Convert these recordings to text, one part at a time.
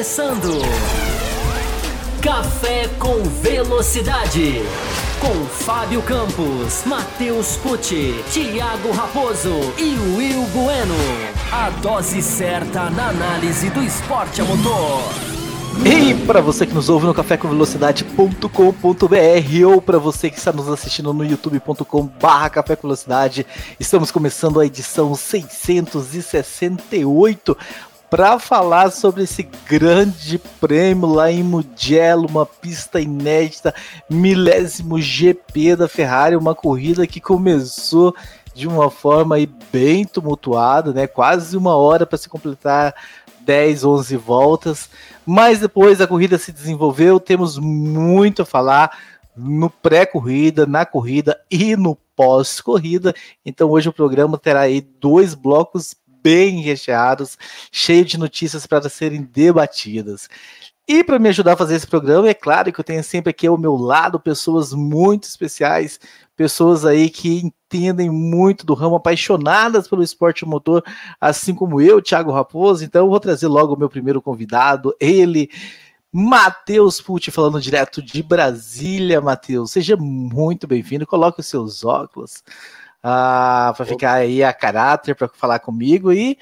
começando. Café com Velocidade. Com Fábio Campos, Matheus Pucci, Thiago Raposo e Will Bueno. A dose certa na análise do esporte a motor. E para você que nos ouve no cafécomvelocidade.com.br ou para você que está nos assistindo no youtube.com/barra Café com Velocidade, estamos começando a edição 668 para falar sobre esse grande prêmio lá em Mugello, uma pista inédita, milésimo GP da Ferrari, uma corrida que começou de uma forma aí bem tumultuada, né? Quase uma hora para se completar 10, 11 voltas, mas depois a corrida se desenvolveu, temos muito a falar no pré-corrida, na corrida e no pós-corrida. Então hoje o programa terá aí dois blocos bem recheados, cheio de notícias para serem debatidas. E para me ajudar a fazer esse programa, é claro que eu tenho sempre aqui ao meu lado pessoas muito especiais, pessoas aí que entendem muito do ramo, apaixonadas pelo esporte motor, assim como eu, Thiago Raposo. Então vou trazer logo o meu primeiro convidado, ele, Matheus Pucci, falando direto de Brasília. Matheus, seja muito bem-vindo. Coloque os seus óculos ah, para ficar aí a caráter para falar comigo. E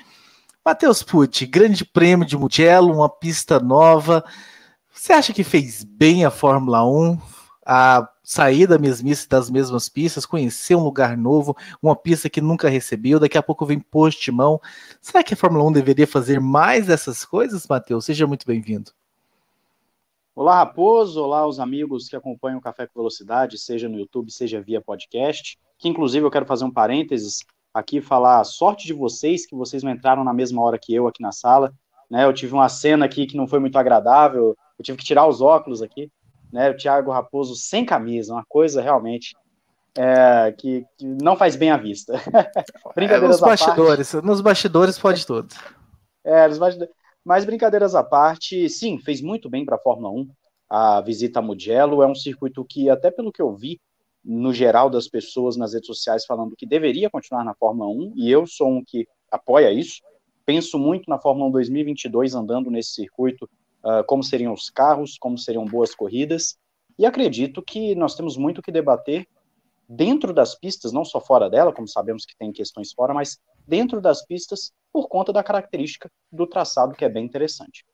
Matheus Pucci, grande prêmio de Mugello, uma pista nova. Você acha que fez bem a Fórmula 1? A sair da mesmice das mesmas pistas, conhecer um lugar novo, uma pista que nunca recebeu, daqui a pouco vem postimão. Será que a Fórmula 1 deveria fazer mais dessas coisas, Matheus? Seja muito bem-vindo. Olá, Raposo. Olá, os amigos que acompanham o Café com Velocidade, seja no YouTube, seja via podcast. Que inclusive eu quero fazer um parênteses aqui, falar a sorte de vocês, que vocês não entraram na mesma hora que eu aqui na sala. Né? Eu tive uma cena aqui que não foi muito agradável, eu tive que tirar os óculos aqui. Né? O Thiago Raposo sem camisa, uma coisa realmente é, que, que, não faz bem à vista. brincadeiras é, nos bastidores, parte, nos bastidores pode tudo. É, nos bastidores. Mas brincadeiras à parte, sim, fez muito bem para a Fórmula 1. A visita a Mugello é um circuito que, até pelo que eu vi, no geral das pessoas nas redes sociais falando que deveria continuar na Fórmula 1, e eu sou um que apoia isso. Penso muito na Fórmula 1 2022 andando nesse circuito, uh, como seriam os carros, como seriam boas corridas, e acredito que nós temos muito que debater dentro das pistas, não só fora dela, como sabemos que tem questões fora, mas dentro das pistas, por conta da característica do traçado, que é bem interessante.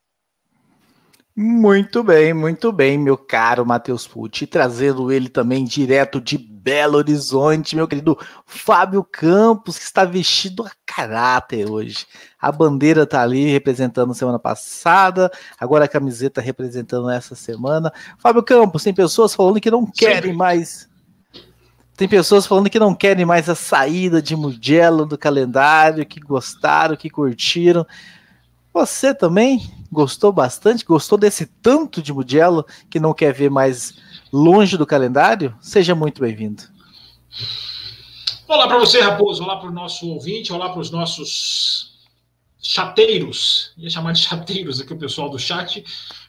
Muito bem, muito bem, meu caro Matheus Pucci, trazendo ele também direto de Belo Horizonte, meu querido Fábio Campos, que está vestido a caráter hoje. A bandeira tá ali representando semana passada, agora a camiseta representando essa semana. Fábio Campos, tem pessoas falando que não querem Sim. mais tem pessoas falando que não querem mais a saída de Mugello do calendário, que gostaram, que curtiram. Você também gostou bastante? Gostou desse tanto de Mugello que não quer ver mais longe do calendário? Seja muito bem-vindo. Olá para você, Raposo. Olá para o nosso ouvinte. Olá para os nossos chateiros. Ia chamar de chateiros aqui o pessoal do chat.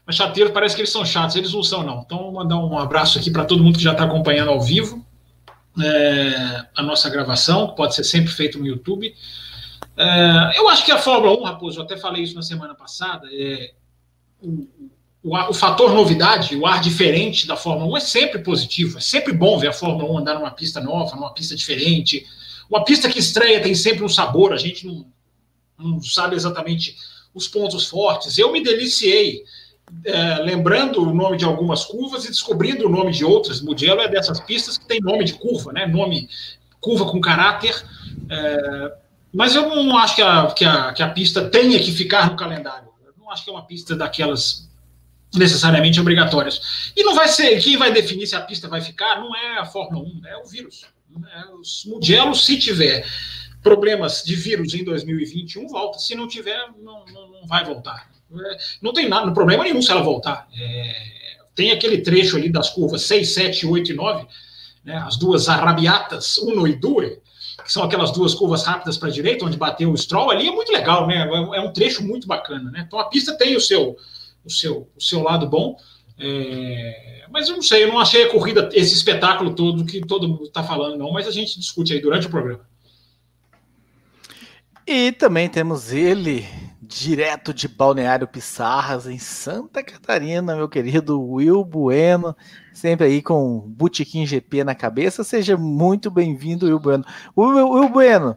Mas chateiros parece que eles são chatos. Eles não são, não. Então, mandar um abraço aqui para todo mundo que já está acompanhando ao vivo é, a nossa gravação, que pode ser sempre feito no YouTube. É, eu acho que a Fórmula 1, Raposo, eu até falei isso na semana passada, é, o, o, o, fator novidade, o ar diferente da Fórmula 1 é sempre positivo, é sempre bom ver a Fórmula 1 andar numa pista nova, numa pista diferente. Uma pista que estreia tem sempre um sabor, a gente não, não sabe exatamente os pontos fortes. Eu me deliciei é, lembrando o nome de algumas curvas e descobrindo o nome de outras. Mugello é dessas pistas que tem nome de curva, né? Nome curva com caráter. É, mas eu não acho que a, que, a, que a pista tenha que ficar no calendário. Eu não acho que é uma pista daquelas necessariamente obrigatórias. E não vai ser quem vai definir se a pista vai ficar, não é a Fórmula 1, é o vírus. É, os Mugello, se tiver problemas de vírus em 2021, volta. Se não tiver, não, não, não vai voltar. É, não tem nada, problema nenhum se ela voltar. É, tem aquele trecho ali das curvas 6, 7, 8 e 9, né, as duas arabiatas, 1 e 2, que são aquelas duas curvas rápidas para a direita, onde bateu o Stroll ali, é muito legal, né? É um trecho muito bacana, né? Então a pista tem o seu, o seu, o seu lado bom. É, mas eu não sei, eu não achei a corrida, esse espetáculo todo que todo mundo está falando, não, mas a gente discute aí durante o programa. E também temos ele, direto de Balneário Pissarras, em Santa Catarina, meu querido Will Bueno, sempre aí com Botequim GP na cabeça. Seja muito bem-vindo, Will Bueno. Will, Bueno,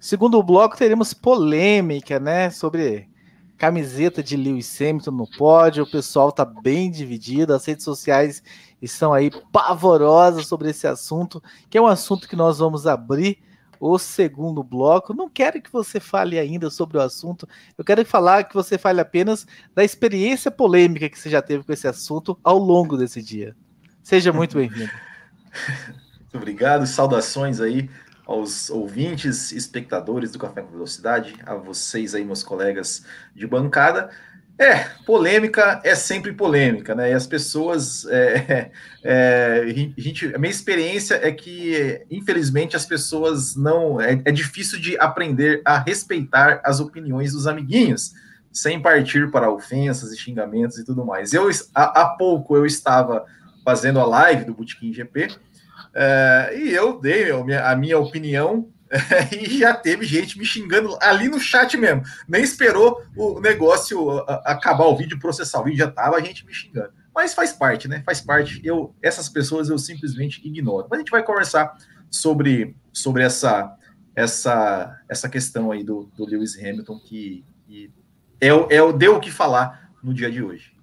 segundo bloco teremos polêmica, né, sobre camiseta de Lewis Hamilton no pódio. O pessoal tá bem dividido, as redes sociais estão aí pavorosas sobre esse assunto, que é um assunto que nós vamos abrir o segundo bloco. Não quero que você fale ainda sobre o assunto, eu quero falar que você fale apenas da experiência polêmica que você já teve com esse assunto ao longo desse dia. Seja muito bem-vindo. Obrigado, saudações aí aos ouvintes, espectadores do Café com Velocidade, a vocês aí, meus colegas de bancada. É, polêmica é sempre polêmica, né? E as pessoas. É, é, a, gente, a minha experiência é que, infelizmente, as pessoas não. É, é, difícil de aprender a respeitar as opiniões dos amiguinhos, sem partir para ofensas e xingamentos e tudo mais. Eu, há, há pouco eu estava fazendo a live do Botequim GP é, e eu dei a minha opinião e já teve gente me xingando ali no chat mesmo. Nem esperou o negócio acabar o vídeo, processar o vídeo, já tava a gente me xingando. Mas faz parte, né? Faz parte. Eu, essas pessoas eu simplesmente ignoro. Mas a gente vai conversar sobre, sobre essa, essa, essa questão aí do, do Lewis Hamilton, que, que é, é, deu o que falar no dia de hoje.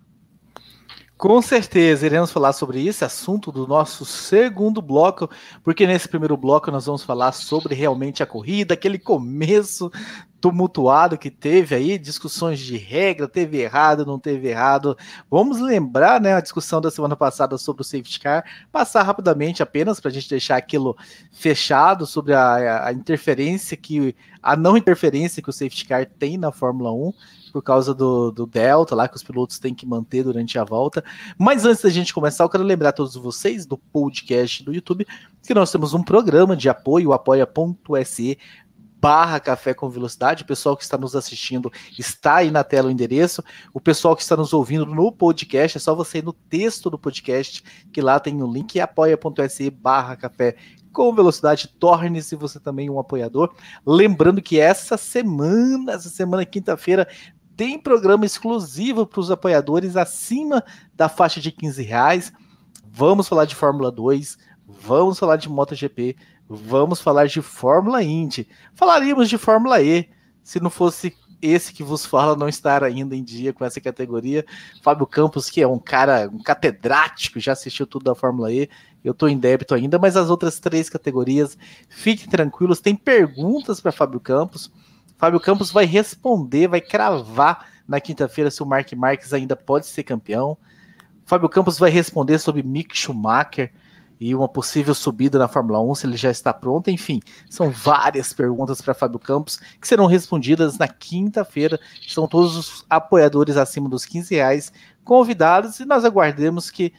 Com certeza, iremos falar sobre esse assunto do nosso segundo bloco, porque nesse primeiro bloco nós vamos falar sobre realmente a corrida, aquele começo tumultuado que teve aí, discussões de regra, teve errado, não teve errado. Vamos lembrar, né, a discussão da semana passada sobre o safety car, passar rapidamente apenas para a gente deixar aquilo fechado sobre a, a interferência que a não interferência que o safety car tem na Fórmula 1 por causa do, do Delta lá que os pilotos têm que manter durante a volta. Mas antes da gente começar, eu quero lembrar a todos vocês do podcast do YouTube que nós temos um programa de apoio, apoia.se barra Café com Velocidade. O pessoal que está nos assistindo está aí na tela o endereço. O pessoal que está nos ouvindo no podcast, é só você ir no texto do podcast, que lá tem o link, apoia.se barra Café com velocidade, torne-se você também um apoiador. Lembrando que essa semana, essa semana, quinta-feira, tem programa exclusivo para os apoiadores acima da faixa de 15 reais. Vamos falar de Fórmula 2, vamos falar de MotoGP, vamos falar de Fórmula Indy. Falaríamos de Fórmula E, se não fosse esse que vos fala não estar ainda em dia com essa categoria. Fábio Campos, que é um cara, um catedrático, já assistiu tudo da Fórmula E. Eu estou em débito ainda, mas as outras três categorias, fiquem tranquilos. Tem perguntas para Fábio Campos. Fábio Campos vai responder, vai cravar na quinta-feira se o Mark Marques ainda pode ser campeão. Fábio Campos vai responder sobre Mick Schumacher e uma possível subida na Fórmula 1, se ele já está pronto. Enfim, são várias perguntas para Fábio Campos que serão respondidas na quinta-feira. São todos os apoiadores acima dos 15 reais convidados e nós aguardemos que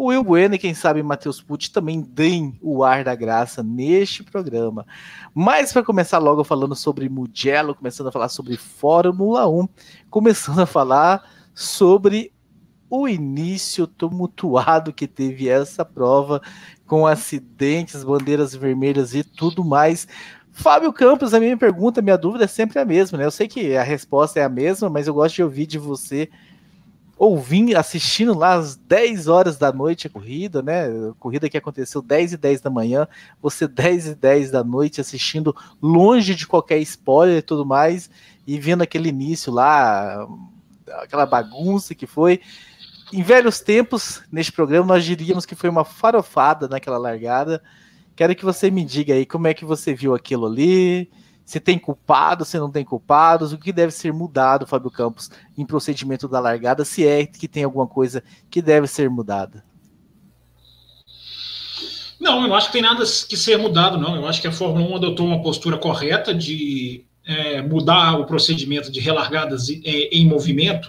o Will Bueno e quem sabe Matheus Pucci também deem o ar da graça neste programa. Mas para começar logo falando sobre Mugello, começando a falar sobre Fórmula 1, começando a falar sobre o início tumultuado que teve essa prova, com acidentes, bandeiras vermelhas e tudo mais. Fábio Campos, a minha pergunta, a minha dúvida é sempre a mesma, né? Eu sei que a resposta é a mesma, mas eu gosto de ouvir de você ouvindo, assistindo lá às 10 horas da noite a corrida, né? Corrida que aconteceu 10 e 10 da manhã, você 10 e 10 da noite assistindo longe de qualquer spoiler e tudo mais, e vendo aquele início lá, aquela bagunça que foi. Em velhos tempos, neste programa, nós diríamos que foi uma farofada naquela largada. Quero que você me diga aí como é que você viu aquilo ali, se tem culpado, se não tem culpados, o que deve ser mudado, Fábio Campos, em procedimento da largada, se é que tem alguma coisa que deve ser mudada. Não, eu não acho que tem nada que ser mudado, não. Eu acho que a Fórmula 1 adotou uma postura correta de é, mudar o procedimento de relargadas em, em movimento,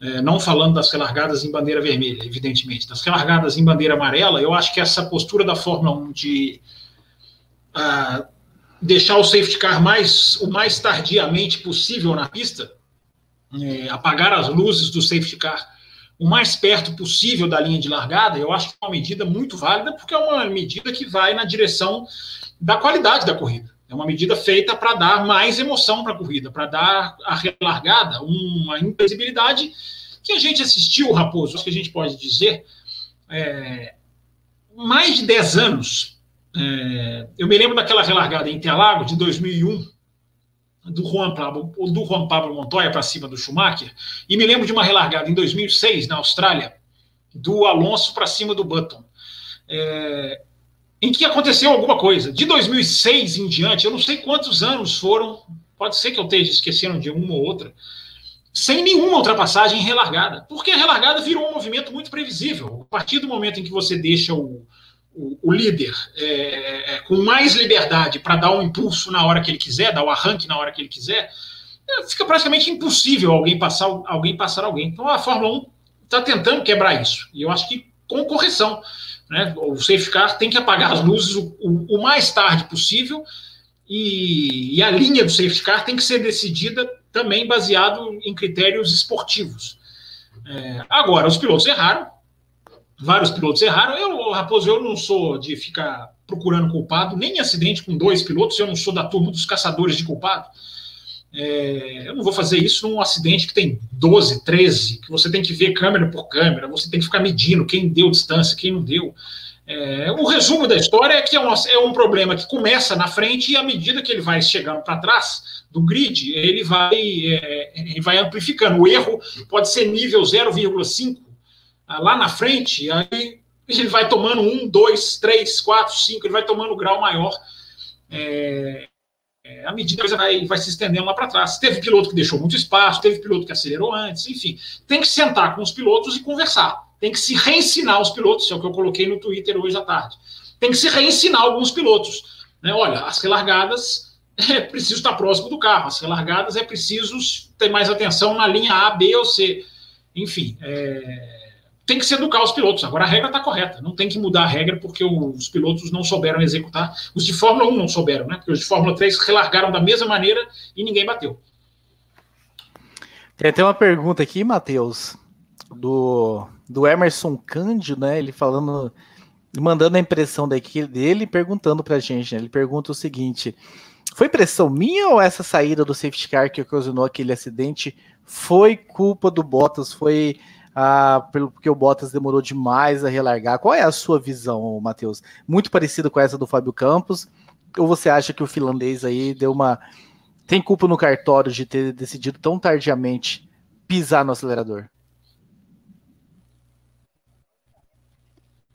é, não falando das relargadas em bandeira vermelha, evidentemente. Das relargadas em bandeira amarela, eu acho que essa postura da Fórmula 1 de. Uh, deixar o safety car mais, o mais tardiamente possível na pista, é, apagar as luzes do safety car o mais perto possível da linha de largada, eu acho que é uma medida muito válida, porque é uma medida que vai na direção da qualidade da corrida. É uma medida feita para dar mais emoção para a corrida, para dar a relargada uma imprevisibilidade que a gente assistiu, Raposo, acho que a gente pode dizer, é, mais de 10 anos. É, eu me lembro daquela relargada em Interlagos de 2001, do Juan Pablo, do Juan Pablo Montoya para cima do Schumacher, e me lembro de uma relargada em 2006 na Austrália, do Alonso para cima do Button. É, em que aconteceu alguma coisa. De 2006 em diante, eu não sei quantos anos foram, pode ser que eu esteja esquecendo de uma ou outra, sem nenhuma ultrapassagem relargada. Porque a relargada virou um movimento muito previsível. A partir do momento em que você deixa o, o, líder é, é, com mais liberdade para dar um impulso na hora que ele quiser, dar o arranque na hora que ele quiser, é, fica praticamente impossível alguém passar alguém. Passar alguém. Então a Fórmula 1 está tentando quebrar isso. E eu acho que com correção. Né? O safety car tem que apagar as luzes o, o, o mais tarde possível e, e, a linha do safety car tem que ser decidida também baseado em critérios esportivos. É, agora, os pilotos erraram, vários pilotos erraram. Eu, Raposo, eu não sou de ficar procurando culpado, nem em acidente com dois pilotos, eu não sou da turma dos caçadores de culpado. É, eu não vou fazer isso num acidente que tem 12, 13, que você tem que ver câmera por câmera, você tem que ficar medindo quem deu distância, quem não deu. É, o resumo da história é que é um, é um, problema que começa na frente e à medida que ele vai chegando para trás do grid, ele vai, é, ele vai amplificando. O erro pode ser nível 0,5 ah, lá na frente, aí ele vai tomando 1, 2, 3, 4, 5, ele vai tomando grau maior. É, é, à medida que vai, vai se estendendo lá para trás. Teve piloto que deixou muito espaço, teve piloto que acelerou antes, enfim. Tem que sentar com os pilotos e conversar. Tem que se reensinar os pilotos, é o que eu coloquei no Twitter hoje à tarde. Tem que se reensinar alguns pilotos. Né? Olha, as relargadas é preciso estar próximo do carro, as relargadas é preciso ter mais atenção na linha A, B ou C. Enfim, é, tem que se educar os pilotos. Agora a regra está correta, não tem que mudar a regra porque os pilotos não souberam executar. Os de Fórmula 1 não souberam, né? Porque os de Fórmula 3 relargaram da mesma maneira e ninguém bateu. Tem até uma pergunta aqui, Matheus, do, do Emerson Cândido, né? Ele falando, mandando a impressão daqui dele perguntando pra gente, né? Ele pergunta o seguinte: foi impressão minha ou essa saída do safety car que ocasionou aquele acidente foi culpa do Bottas? Foi ah, pelo porque o Bottas demorou demais a relargar. Qual é a sua visão, Matheus? Muito parecida com essa do Fábio Campos? Ou você acha que o finlandês aí deu uma. tem culpa no cartório de ter decidido tão tardiamente pisar no acelerador?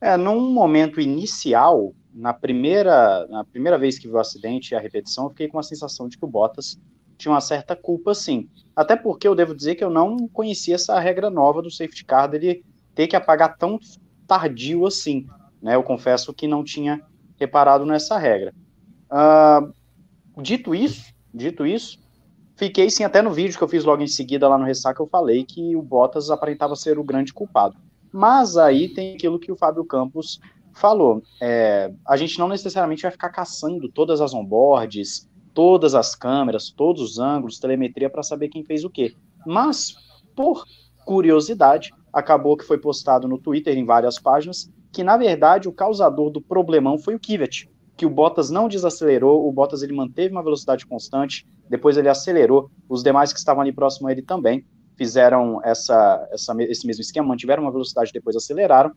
É, num momento inicial, na primeira, na primeira vez que vi o acidente e a repetição, eu fiquei com a sensação de que o Bottas tinha uma certa culpa, sim. Até porque eu devo dizer que eu não conhecia essa regra nova do safety car dele ter que apagar tão tardio assim. Né? Eu confesso que não tinha reparado nessa regra. Uh, dito isso, dito isso, fiquei sim até no vídeo que eu fiz logo em seguida lá no Ressaca, eu falei que o Bottas aparentava ser o grande culpado. Mas aí tem aquilo que o Fábio Campos falou. É, a gente não necessariamente vai ficar caçando todas as onboards, todas as câmeras, todos os ângulos, telemetria para saber quem fez o quê. Mas, por curiosidade, acabou que foi postado no Twitter em várias páginas que na verdade o causador do problemão foi o Kivet, que o Bottas não desacelerou, o Bottas ele manteve uma velocidade constante, depois ele acelerou, os demais que estavam ali próximo a ele também fizeram essa, essa, esse mesmo esquema, mantiveram uma velocidade depois aceleraram,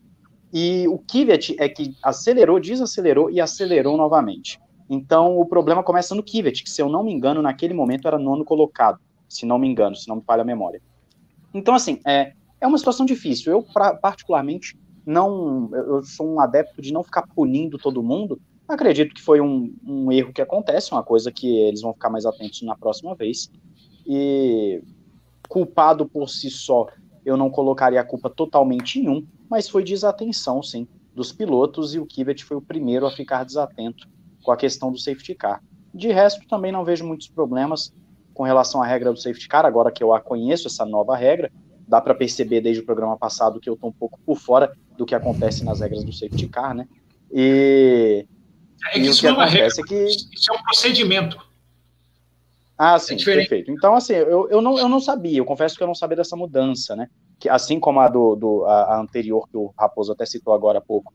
e o Kivet é que acelerou, desacelerou e acelerou novamente. Então, o problema começa no Kivet, que, se eu não me engano, naquele momento era nono colocado, se não me engano, se não me falha a memória. Então, assim, é, é uma situação difícil. Eu, pra, particularmente, não. Eu sou um adepto de não ficar punindo todo mundo. Acredito que foi um, um erro que acontece, uma coisa que eles vão ficar mais atentos na próxima vez. E culpado por si só, eu não colocaria a culpa totalmente em um, mas foi desatenção, sim, dos pilotos, e o Kivet foi o primeiro a ficar desatento com a questão do safety car. De resto, também não vejo muitos problemas com relação à regra do safety car, agora que eu a conheço, essa nova regra, dá para perceber desde o programa passado que eu estou um pouco por fora do que acontece nas regras do safety car, né? E, é que e isso o que não é regra, é que... isso é um procedimento. Ah, sim, é perfeito. Então, assim, eu, eu, não, eu não sabia, eu confesso que eu não sabia dessa mudança, né? Que, assim como a do, do a, a anterior, que o Raposo até citou agora há pouco,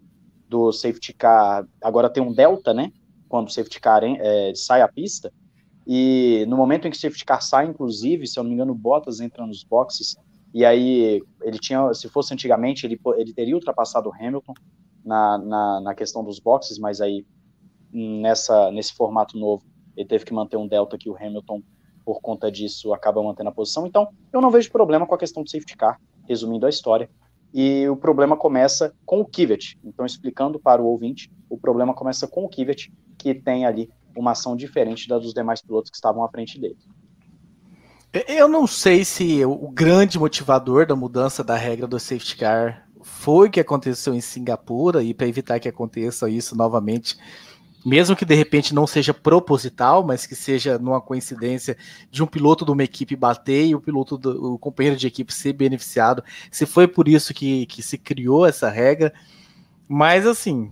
do safety car, agora tem um delta, né? Quando o safety car é, sai a pista, e no momento em que o safety car sai, inclusive, se eu não me engano, Bottas entra nos boxes, e aí ele tinha, se fosse antigamente, ele, ele teria ultrapassado o Hamilton na, na, na questão dos boxes, mas aí nessa, nesse formato novo ele teve que manter um delta que o Hamilton, por conta disso, acaba mantendo a posição. Então, eu não vejo problema com a questão do safety car, resumindo a história. E o problema começa com o Kivet. Então, explicando para o ouvinte, o problema começa com o Kivet, que tem ali uma ação diferente da dos demais pilotos que estavam à frente dele. Eu não sei se o grande motivador da mudança da regra do safety car foi o que aconteceu em Singapura, e para evitar que aconteça isso novamente, mesmo que de repente não seja proposital, mas que seja numa coincidência de um piloto de uma equipe bater e o piloto do o companheiro de equipe ser beneficiado, se foi por isso que, que se criou essa regra. Mas assim,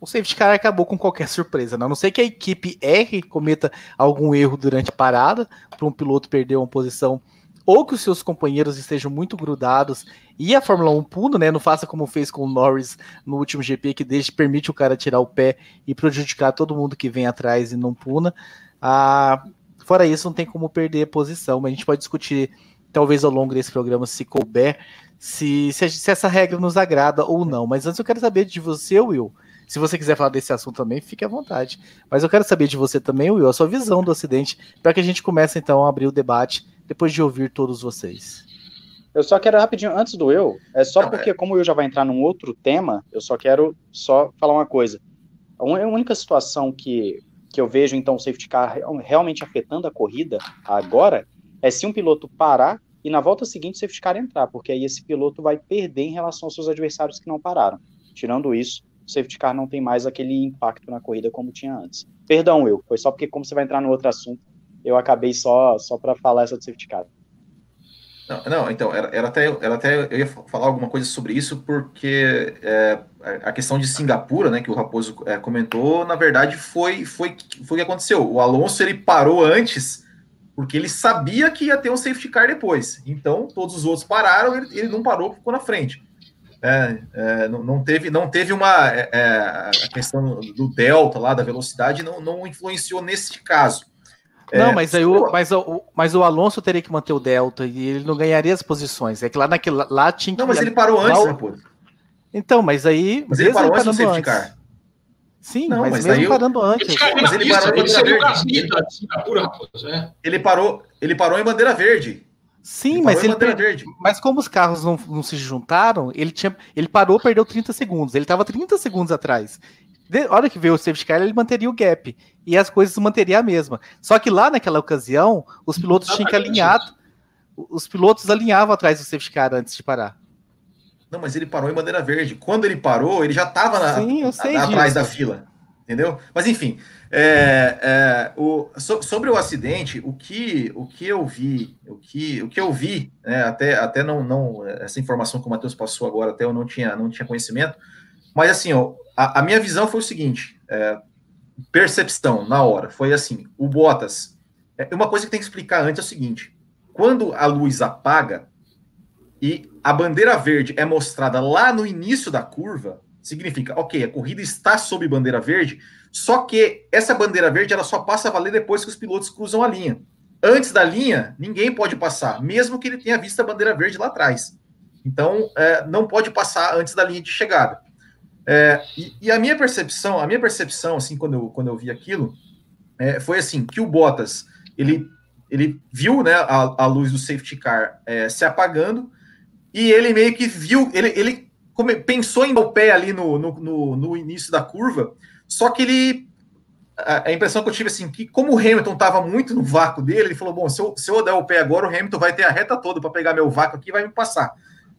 o safety car acabou com qualquer surpresa, né? a não ser que a equipe erre, cometa algum erro durante a parada, para um piloto perder uma posição, ou que os seus companheiros estejam muito grudados e a Fórmula 1 puna, né? Não faça como fez com o Norris no último GP, que deixa, permite o cara tirar o pé e prejudicar todo mundo que vem atrás e não puna. Ah, fora isso, não tem como perder posição, mas a gente pode discutir, talvez ao longo desse programa, se couber, se, se, se essa regra nos agrada ou não. Mas antes eu quero saber de você, Will. Se você quiser falar desse assunto também, fique à vontade. Mas eu quero saber de você também, Will, a sua visão do acidente, para que a gente comece então a abrir o debate depois de ouvir todos vocês. Eu só quero rapidinho, antes do eu, é só Não, porque, é... como o eu já vai entrar num outro tema, eu só quero só falar uma coisa. A única situação que, que eu vejo, então, o safety car realmente afetando a corrida agora é se um piloto parar e na volta seguinte o safety car entrar, porque aí esse piloto vai perder em relação aos seus adversários que não pararam. Tirando isso, o safety car não tem mais aquele impacto na corrida como tinha antes. Perdão, eu, foi só porque, como você vai entrar no outro assunto, eu acabei só, só para falar essa do safety car. Não, não, então, era, era, até, era até. Eu ia falar alguma coisa sobre isso, porque é, a questão de Singapura, né, que o Raposo é, comentou, na verdade, foi, foi, foi o que aconteceu. O Alonso ele parou antes, porque ele sabia que ia ter um safety car depois. Então, todos os outros pararam, ele, ele não parou, ficou na frente. É, é, não, não, teve, não teve uma. É, é, a questão do delta lá, da velocidade, não, não influenciou nesse caso. Não, é, mas aí o, mas, o, mas o Alonso teria que manter o Delta e ele não ganharia as posições. É que lá naquele lá tinha que. Não, mas ele parou antes, né, pô? Então, mas aí. Mas ele parou antes do safety car. Sim, não, mas, mas mesmo parando antes. Mas ele parou em bandeira verde. Ele parou, ele parou em bandeira verde. Sim, ele mas ele per... mas como os carros não, não se juntaram, ele tinha ele parou, perdeu 30 segundos. Ele estava 30 segundos atrás. De, hora que veio o safety car, ele manteria o gap e as coisas manteriam a mesma. Só que lá naquela ocasião, os pilotos tinham que alinhar, os pilotos alinhavam atrás do safety car antes de parar. Não, mas ele parou em bandeira verde. Quando ele parou, ele já estava atrás da fila, entendeu? Mas enfim, é, é, o, so, sobre o acidente, o que, o que eu vi, o que, o que eu vi, né, até, até não, não essa informação que o Matheus passou agora, até eu não tinha, não tinha conhecimento, mas assim, ó, a, a minha visão foi o seguinte: é, percepção na hora foi assim: o Bottas. É, uma coisa que tem que explicar antes é o seguinte: quando a luz apaga e a bandeira verde é mostrada lá no início da curva, significa, ok, a corrida está sob bandeira verde, só que essa bandeira verde ela só passa a valer depois que os pilotos cruzam a linha. Antes da linha, ninguém pode passar, mesmo que ele tenha visto a bandeira verde lá atrás. Então, é, não pode passar antes da linha de chegada. É, e, e, a minha percepção, a minha percepção, assim, quando eu, quando eu vi aquilo, é, foi assim, que o Bottas, ele, ele viu, né, a, a luz do safety car é, se apagando, e ele meio que viu, ele, ele come, pensou em dar o pé ali no, no, no, no início da curva, só que ele a, impressão que eu tive assim, que como o Hamilton estava muito no vácuo dele, ele falou: bom, se eu, se eu der o pé agora, o Hamilton vai ter a reta toda para pegar meu vácuo aqui e vai me passar.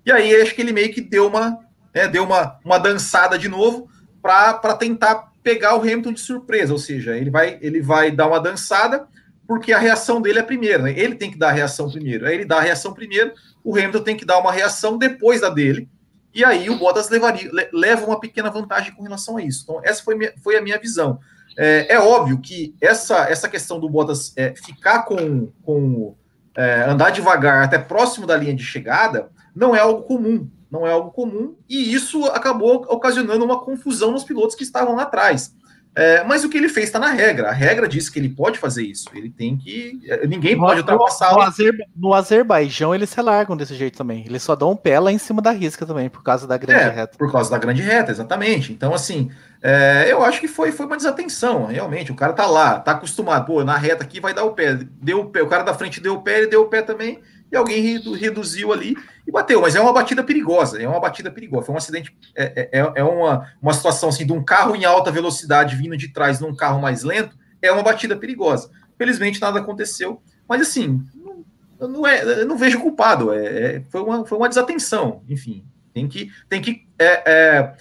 E aí acho que ele meio que deu uma né, deu uma, uma dançada de novo para tentar pegar o Hamilton de surpresa, ou seja, ele vai, ele vai dar uma dançada porque a reação dele é primeiro, né? ele tem que dar a reação primeiro, aí ele dá a reação primeiro, o Hamilton tem que dar uma reação depois da dele, e aí o Bottas levaria, leva uma pequena vantagem com relação a isso. Então, essa foi, minha, foi a minha visão. É, é, óbvio que essa, essa questão do Bottas é, ficar com, com é, andar devagar até próximo da linha de chegada não é algo comum não é algo comum, e isso acabou ocasionando uma confusão nos pilotos que estavam lá atrás. É, mas o que ele fez está na regra. A regra diz que ele pode fazer isso. Ele tem que. É, ninguém pode ultrapassar. No, Azer, no Azerbaijão, eles se largam desse jeito também. Eles só dão um pé lá em cima da risca também, por causa da grande é, reta. Por causa da grande reta, exatamente. Então, assim, é, eu acho que foi, foi uma desatenção, realmente. O cara tá lá, tá acostumado. Pô, na reta aqui vai dar o pé. Deu o pé. O cara da frente deu o pé, ele deu o pé também e alguém redu, reduziu ali e bateu. Mas é uma batida perigosa, é uma batida perigosa. Foi um acidente, é, é, é uma, uma situação assim de um carro em alta velocidade vindo de trás num carro mais lento, é uma batida perigosa. Felizmente nada aconteceu, mas assim, não, não é, não vejo culpado, é, é, foi, uma, foi uma desatenção, enfim. Tem que, tem que é, é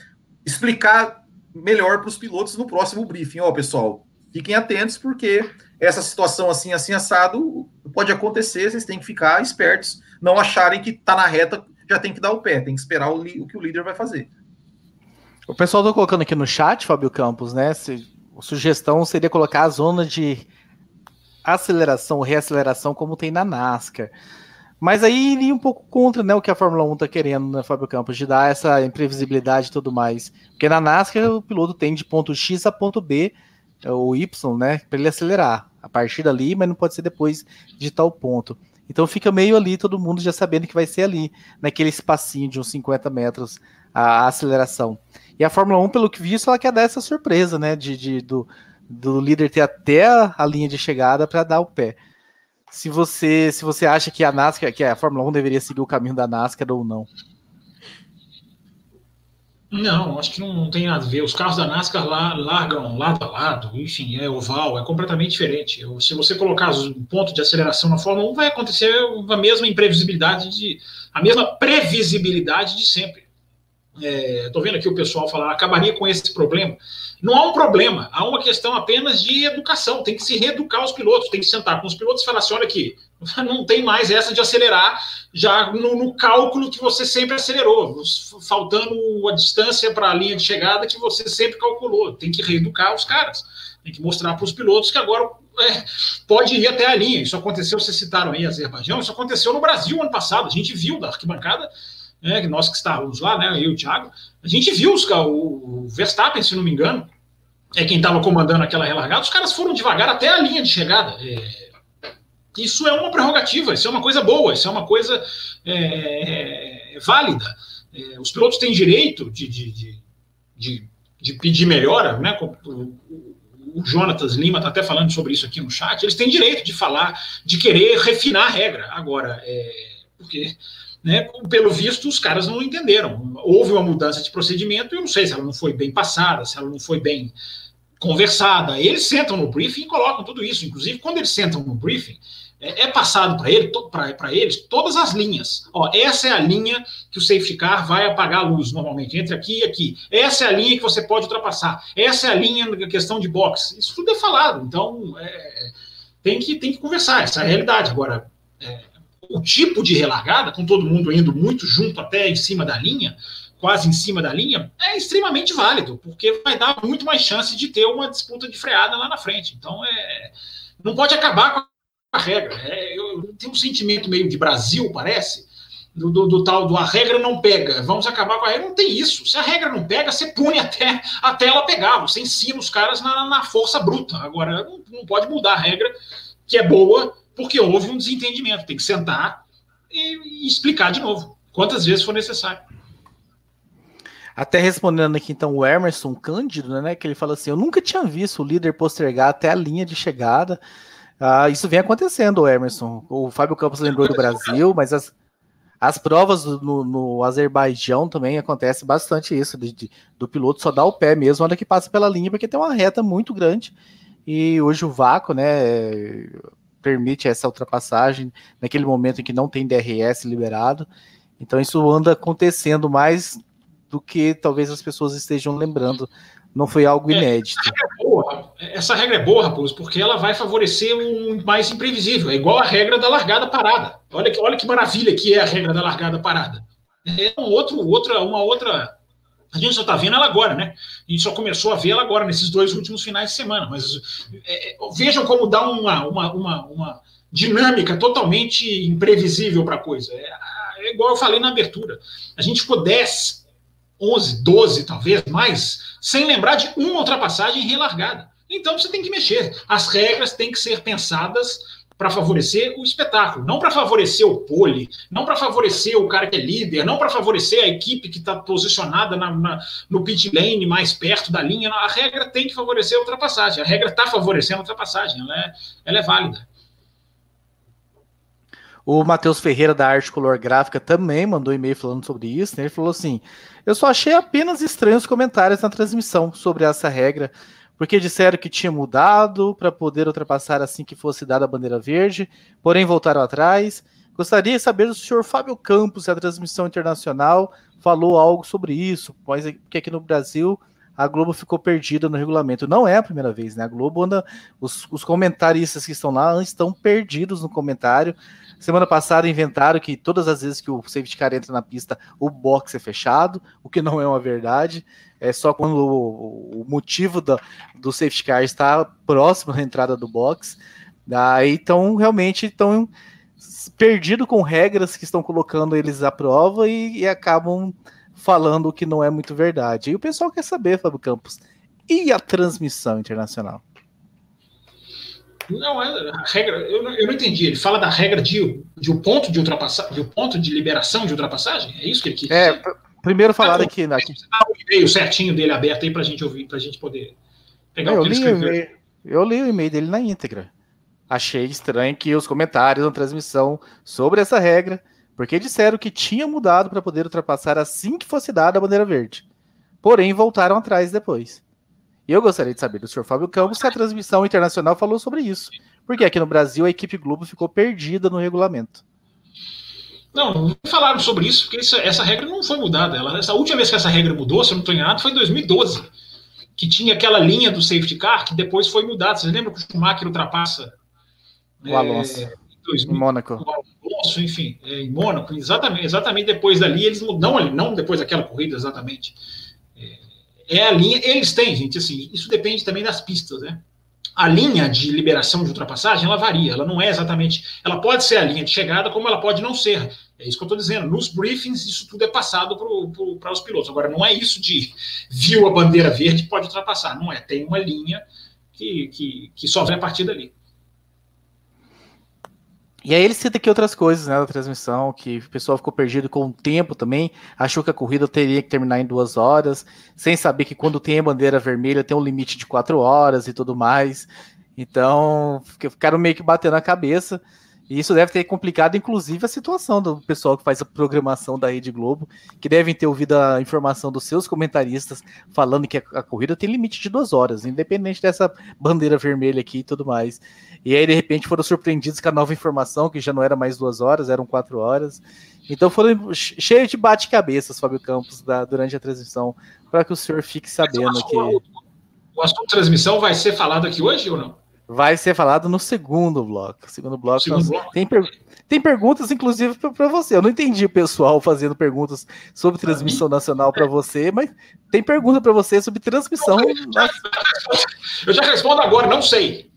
explicar melhor para os pilotos no próximo briefing. Ó, pessoal, fiquem atentos, porque essa situação assim, assim, assado, pode acontecer, vocês têm que ficar espertos, não acharem que tá na reta, já tem que dar o pé, tem que esperar o, o que o líder vai fazer. O pessoal tá colocando aqui no chat, Fábio Campos, né? Se, sugestão seria colocar a zona de aceleração, reaceleração, como tem na NASCAR. Mas aí iria um pouco contra né, o que a Fórmula 1 está querendo, né, Fábio Campos, de dar essa imprevisibilidade e tudo mais. Porque na NASCAR o piloto tem de ponto X a ponto B o Y, né, para ele acelerar a partir dali, mas não pode ser depois de tal ponto. Então fica meio ali, todo mundo já sabendo que vai ser ali, naquele espacinho de uns 50 metros a, aceleração. E a Fórmula 1, pelo que vi, ela quer dar essa surpresa, né, de, de do, do líder ter até a linha de chegada para dar o pé. Se você, se você acha que a NASCAR, que a Fórmula 1 deveria seguir o caminho da NASCAR ou não. Não, acho que não, não, tem nada a ver. Os carros da NASCAR lá largam lado a lado, enfim, é oval, é completamente diferente. Se você colocar um ponto de aceleração na Fórmula 1, vai acontecer a mesma imprevisibilidade de. a mesma previsibilidade de sempre. Estou é, vendo aqui o pessoal falar, acabaria com esse problema. Não há um problema, há uma questão apenas de educação. Tem que se reeducar os pilotos, tem que sentar com os pilotos e falar assim: olha aqui, não tem mais essa de acelerar já no, no cálculo que você sempre acelerou, faltando a distância para a linha de chegada que você sempre calculou. Tem que reeducar os caras, tem que mostrar para os pilotos que agora é, pode ir até a linha. Isso aconteceu, vocês citaram aí Azerbaijão, isso aconteceu no Brasil ano passado. A gente viu da arquibancada né, nós que estávamos lá, né, eu e o Thiago, a gente viu os, o Verstappen, se não me engano, é quem estava comandando aquela relargada, os caras foram devagar até a linha de chegada. É, isso é uma prerrogativa, isso é uma coisa boa, isso é uma coisa é, é válida. É, os pilotos têm direito de, de, de, de, pedir melhora, né? O, o Jonatas Lima está até falando sobre isso aqui no chat, eles têm direito de falar, de querer refinar a regra. Agora, é, porque né, pelo visto, os caras não entenderam. Houve uma mudança de procedimento, eu não sei se ela não foi bem passada, se ela não foi bem conversada. Eles sentam no briefing e colocam tudo isso. Inclusive, quando eles sentam no briefing, é, é passado para ele, eles todas as linhas. Ó, essa é a linha que o safety car vai apagar a luz normalmente, entre aqui e aqui. Essa é a linha que você pode ultrapassar. Essa é a linha na questão de box. Isso tudo é falado. Então, é, tem, que, tem que conversar. Essa é a realidade. Agora, é, o tipo de relargada, com todo mundo indo muito junto até em cima da linha, quase em cima da linha, é extremamente válido, porque vai dar muito mais chance de ter uma disputa de freada lá na frente. Então, é, não pode acabar com a regra. É, eu tenho um sentimento meio de Brasil, parece, do, do, do, tal do a regra não pega, vamos acabar com a regra. Não tem isso. Se a regra não pega, você pune até, até ela pegar. Você ensina os caras na, na força bruta. Agora, não, não pode mudar a regra, que é boa, porque houve um desentendimento. Tem que sentar e, e explicar de novo, quantas vezes for necessário. Até respondendo aqui, então, o Emerson Cândido, né? Que ele fala assim: Eu nunca tinha visto o líder postergar até a linha de chegada. Ah, isso vem acontecendo, Emerson. O Fábio Campos lembrou do Brasil, mas as, as provas no, no Azerbaijão também acontece bastante isso, de, de, do piloto só dar o pé mesmo, hora que passa pela linha, porque tem uma reta muito grande. E hoje o vácuo, né? permite essa ultrapassagem naquele momento em que não tem DRS liberado. Então isso anda acontecendo mais do que talvez as pessoas estejam lembrando. Não foi algo é, inédito. Essa regra é boa, essa regra é boa Raposo, porque ela vai favorecer um mais imprevisível. É igual a regra da largada parada. Olha que, olha que maravilha que é a regra da largada parada. É um outro, outra, uma outra a gente só está vendo ela agora, né? A gente só começou a ver ela agora, nesses dois últimos finais de semana. Mas é, é vejam como dá uma, uma, uma, uma dinâmica totalmente imprevisível para a coisa. É, é, igual eu falei na abertura. A gente ficou 10, 11, 12, talvez mais, sem lembrar de uma ultrapassagem relargada. Então você tem que mexer. As regras têm que ser pensadas para favorecer o espetáculo, não para favorecer o pole, não para favorecer o cara que é líder, não para favorecer a equipe que está posicionada na, na, no pit lane mais perto da linha. A regra tem que favorecer a ultrapassagem. A regra está favorecendo a ultrapassagem, ela é, ela é válida. O Matheus Ferreira, da Arte Color Gráfica, também mandou e-mail falando sobre isso. Né? Ele falou assim: Eu só achei apenas estranhos comentários na transmissão sobre essa regra, porque disseram que tinha mudado para poder ultrapassar assim que fosse dada a bandeira verde, porém voltaram atrás. Gostaria de saber do senhor Fábio Campos, se a transmissão internacional falou algo sobre isso, pois porque aqui no Brasil a Globo ficou perdida no regulamento. Não é a primeira vez, né? A Globo anda. Os, os comentaristas que estão lá estão perdidos no comentário. Semana passada inventaram que todas as vezes que o safety car entra na pista, o box é fechado, o que não é uma verdade. É só quando o, o motivo da, do safety car está próximo da entrada do box. Aí então realmente estão perdidos com regras que estão colocando eles à prova e, e acabam falando o que não é muito verdade. E o pessoal quer saber, Fábio Campos, e a transmissão internacional? Não, é a regra, eu não, eu não entendi. Ele fala da regra de, de um ponto de ultrapassagem, de um ponto de liberação de ultrapassagem? É isso que ele quis é, dizer? primeiro falar aqui. Né, aqui. o e-mail certinho dele aberto aí para a gente ouvir, para a gente poder pegar eu o que li ele escreveu. Eu li o e-mail dele na íntegra. Achei estranho que os comentários na transmissão sobre essa regra, porque disseram que tinha mudado para poder ultrapassar assim que fosse dada a bandeira verde. Porém, voltaram atrás depois. E eu gostaria de saber do senhor Fábio Campos se a transmissão internacional falou sobre isso. Porque aqui no Brasil a equipe Globo ficou perdida no regulamento. Não, não falaram sobre isso, porque essa, essa regra não foi mudada. Ela, essa última vez que essa regra mudou, se eu não estou enganado, foi em 2012. Que tinha aquela linha do safety car que depois foi mudada. Vocês lembram que o Schumacher ultrapassa o Alonso. É, em Mônaco. O Alonso, enfim, é, em Mônaco, exatamente, exatamente depois dali, eles não, não depois daquela corrida, exatamente é a linha. Eles têm, gente, assim, isso depende também das pistas, né? A linha de liberação de ultrapassagem, ela varia, ela não é exatamente. Ela pode ser a linha de chegada, como ela pode não ser. É isso que eu estou dizendo. Nos briefings, isso tudo é passado para os pilotos. Agora, não é isso de viu a bandeira verde, pode ultrapassar. Não é. Tem uma linha que, que, que só vem a partir dali. E aí ele cita aqui outras coisas né, da transmissão, que o pessoal ficou perdido com o tempo também, achou que a corrida teria que terminar em duas horas, sem saber que quando tem a bandeira vermelha tem um limite de quatro horas e tudo mais. Então, ficaram meio que batendo a cabeça. E isso deve ter complicado, inclusive, a situação do pessoal que faz a programação da Rede Globo, que devem ter ouvido a informação dos seus comentaristas falando que a, a corrida tem limite de duas horas, independente dessa bandeira vermelha aqui e tudo mais. E aí, de repente, foram surpreendidos com a nova informação, que já não era mais duas horas, eram quatro horas. Então foram cheios de bate-cabeças, Fábio Campos, da, durante a transmissão, para que o senhor fique sabendo que. O, assunto transmissão vai ser falado aqui hoje ou não? vai ser falado no segundo bloco. Segundo bloco, segundo bloco. Tem, per tem perguntas, inclusive, para você. Eu não entendi o pessoal fazendo perguntas sobre transmissão nacional para você, mas tem pergunta para você sobre transmissão. Eu já respondo agora, não sei.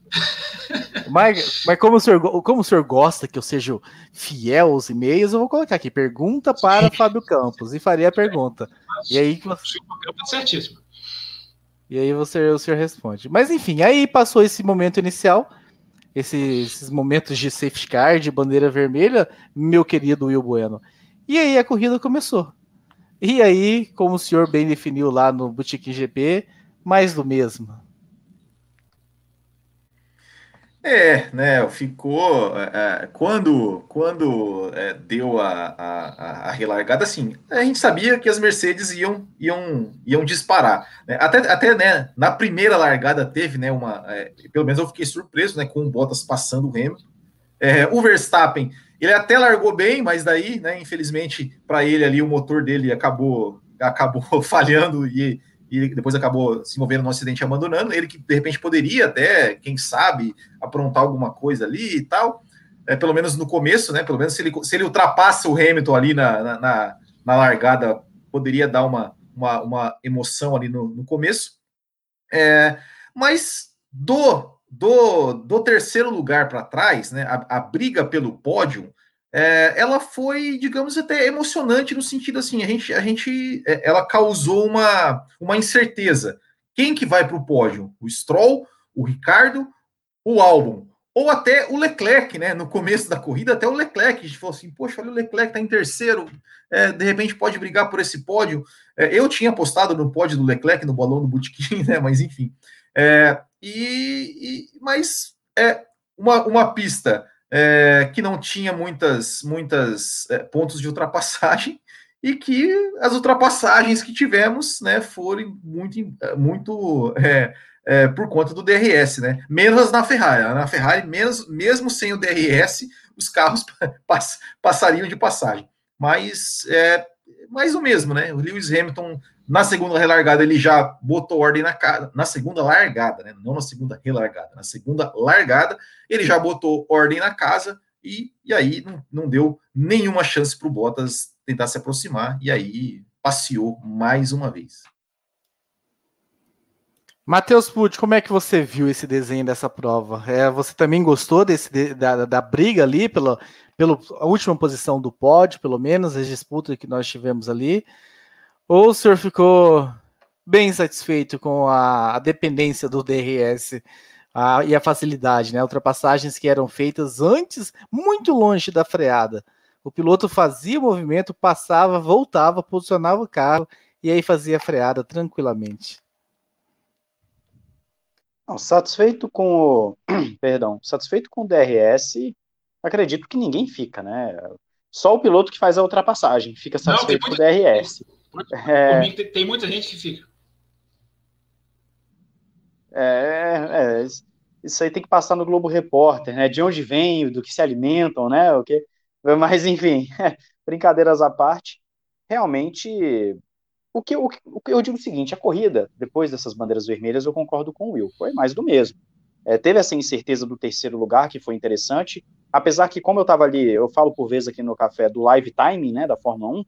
Mas, mas como, o senhor, como o senhor gosta que eu seja fiel aos e-mails, eu vou colocar aqui: pergunta para Fábio Campos e faria a pergunta. E aí. Tá certíssimo. E aí você, o senhor responde. Mas enfim, aí passou esse momento inicial, esses, esses momentos de safety car, de bandeira vermelha, meu querido Will Bueno. E aí a corrida começou. E aí, como o senhor bem definiu lá no Boutique GP, mais do mesmo. É, né? Ficou. É, é, quando quando é, deu a, a, a, relargada, assim, a gente sabia que as Mercedes iam, iam, iam disparar. Né? Até, até né, na primeira largada teve né, uma. É, pelo menos eu fiquei surpreso né, com o Bottas passando o Hamilton. É, o Verstappen, ele até largou bem, mas daí, né, infelizmente, para ele ali, o motor dele acabou, acabou falhando e e depois acabou se envolvendo no acidente e abandonando. Ele que de repente poderia até, quem sabe, aprontar alguma coisa ali e tal. É, pelo menos no começo, né? Pelo menos se ele, se ele ultrapassa o Hamilton ali na, na, na largada, poderia dar uma, uma, uma emoção ali no, no começo. É, mas do, do, do terceiro lugar para trás, né? A, a, briga pelo pódio é, ela foi, digamos, até emocionante no sentido assim, a gente, a gente é, ela causou uma, uma incerteza. Quem que vai para o pódio? O Stroll, o Ricardo, o Albon? Ou até o Leclerc, né? No começo da corrida, até o Leclerc. A gente falou assim: poxa, olha o Leclerc tá em terceiro, é, de repente pode brigar por esse pódio. É, eu tinha apostado no pódio do Leclerc, no balão do Bootkin, né? Mas enfim. É, e, e, mas é uma, uma pista é, que não tinha muitas, muitas é, pontos de ultrapassagem e que as ultrapassagens que tivemos, né, foram muito, muito é, é, por conta do DRS, né? Menos na Ferrari. Na Ferrari, menos, mesmo sem o DRS, os carros pass, passariam de passagem. Mas é mais o mesmo, né? O Lewis Hamilton, na segunda relargada, ele já botou ordem na casa. Na segunda largada, né? Não na segunda relargada. Na segunda largada, ele já botou ordem na casa e, e aí não, não deu nenhuma chance para o Bottas tentar se aproximar. E aí passeou mais uma vez. Matheus Pucci, como é que você viu esse desenho dessa prova? É, você também gostou desse, da, da briga ali pela, pela última posição do pódio, pelo menos, as disputas que nós tivemos ali? Ou o senhor ficou bem satisfeito com a, a dependência do DRS a, e a facilidade, né? Ultrapassagens que eram feitas antes, muito longe da freada. O piloto fazia o movimento, passava, voltava, posicionava o carro e aí fazia a freada tranquilamente. Não, satisfeito com o. Perdão, satisfeito com o DRS, acredito que ninguém fica, né? Só o piloto que faz a ultrapassagem fica satisfeito Não, com o DRS. É... Tem, tem muita gente que fica. É, é, isso aí tem que passar no Globo Repórter, né? De onde vem, do que se alimentam, né? O que... Mas, enfim, brincadeiras à parte, realmente o que, o, o que eu digo é o seguinte: a corrida, depois dessas bandeiras vermelhas, eu concordo com o Will, foi mais do mesmo. É, teve essa incerteza do terceiro lugar, que foi interessante, apesar que, como eu estava ali, eu falo por vezes aqui no café do live timing, né, da Fórmula 1,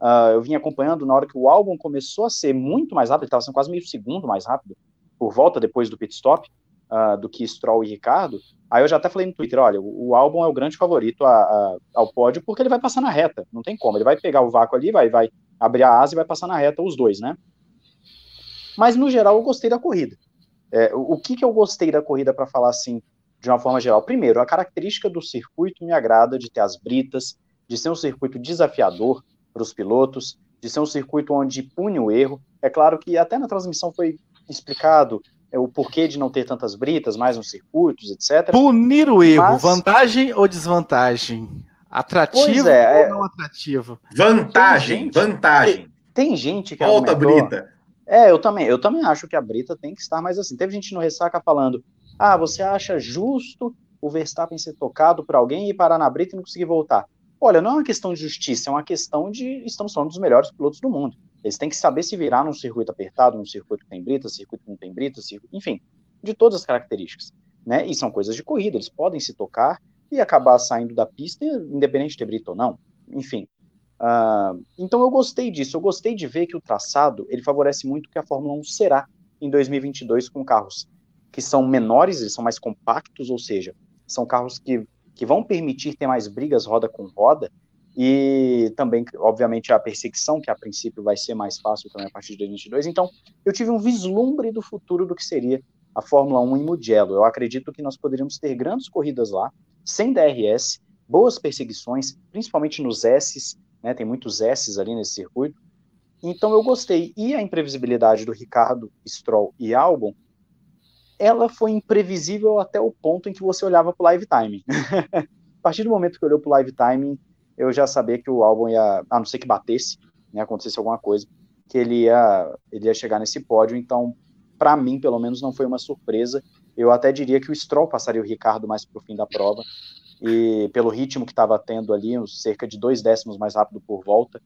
uh, eu vim acompanhando na hora que o álbum começou a ser muito mais rápido, ele estava sendo quase meio segundo mais rápido, por volta depois do pit stop, uh, do que Stroll e Ricardo, aí eu já até falei no Twitter, olha, o, o álbum é o grande favorito a, a, ao pódio, porque ele vai passar na reta, não tem como, ele vai pegar o vácuo ali, vai, vai abrir a asa e vai passar na reta os dois, né? Mas no geral eu gostei da corrida. É, o que, que eu gostei da corrida para falar assim, de uma forma geral? Primeiro, a característica do circuito me agrada de ter as britas, de ser um circuito desafiador para os pilotos, de ser um circuito onde pune o erro. É claro que até na transmissão foi explicado é, o porquê de não ter tantas britas, mais nos circuitos, etc. Punir o erro, Mas... vantagem ou desvantagem? Atrativo é, ou não atrativo? Vantagem, tem gente, vantagem. Tem, tem, gente que Volta, Brita. É, eu também, eu também acho que a Brita tem que estar mais assim. Teve gente no Ressaca falando: ah, você acha justo o Verstappen ser tocado por alguém e parar na Brita e não conseguir voltar? Olha, não é uma questão de justiça, é uma questão de. Estamos falando dos melhores pilotos do mundo. Eles têm que saber se virar num circuito apertado, num circuito que tem brita, circuito que não tem brita, circuito, enfim, de todas as características. Né? E são coisas de corrida, eles podem se tocar e acabar saindo da pista, independente de ter brito ou não. Enfim. Uh, então eu gostei disso, eu gostei de ver que o traçado ele favorece muito que a Fórmula 1 será em 2022 com carros que são menores, eles são mais compactos, ou seja, são carros que, que vão permitir ter mais brigas roda com roda, e também, obviamente, a perseguição, que a princípio vai ser mais fácil também a partir de 2022. Então, eu tive um vislumbre do futuro do que seria a Fórmula 1 em Mugello. Eu acredito que nós poderíamos ter grandes corridas lá, sem DRS, boas perseguições, principalmente nos S's, né, tem muitos S's ali nesse circuito. Então eu gostei. E a imprevisibilidade do Ricardo, Stroll e Albon, ela foi imprevisível até o ponto em que você olhava para o live timing. a partir do momento que olhou para o live timing, eu já sabia que o Albon ia, a não ser que batesse, né, acontecesse alguma coisa, que ele ia, ele ia chegar nesse pódio. Então, para mim, pelo menos, não foi uma surpresa. Eu até diria que o Stroll passaria o Ricardo mais para o fim da prova, e pelo ritmo que estava tendo ali, cerca de dois décimos mais rápido por volta.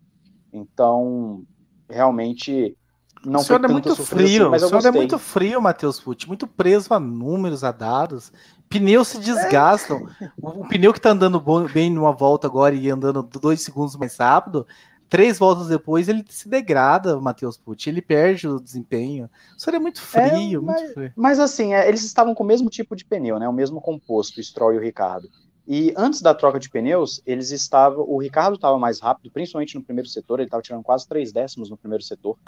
Então, realmente não o senhor é muito frio, assim, mas o senhor é muito frio, Matheus Pucci, muito preso a números, a dados. Pneus se desgastam. É. O, o, pneu que está andando bem numa volta agora e andando dois segundos mais rápido, três voltas depois ele se degrada, Matheus Pucci, ele perde o desempenho. O senhor é muito frio, é, mas, muito frio. Mas assim, é, eles estavam com o mesmo tipo de pneu, né? O mesmo composto, o Stroll e o Ricardo. E antes da troca de pneus, eles estavam. O Ricardo estava mais rápido, principalmente no primeiro setor, ele estava tirando quase três décimos no primeiro setor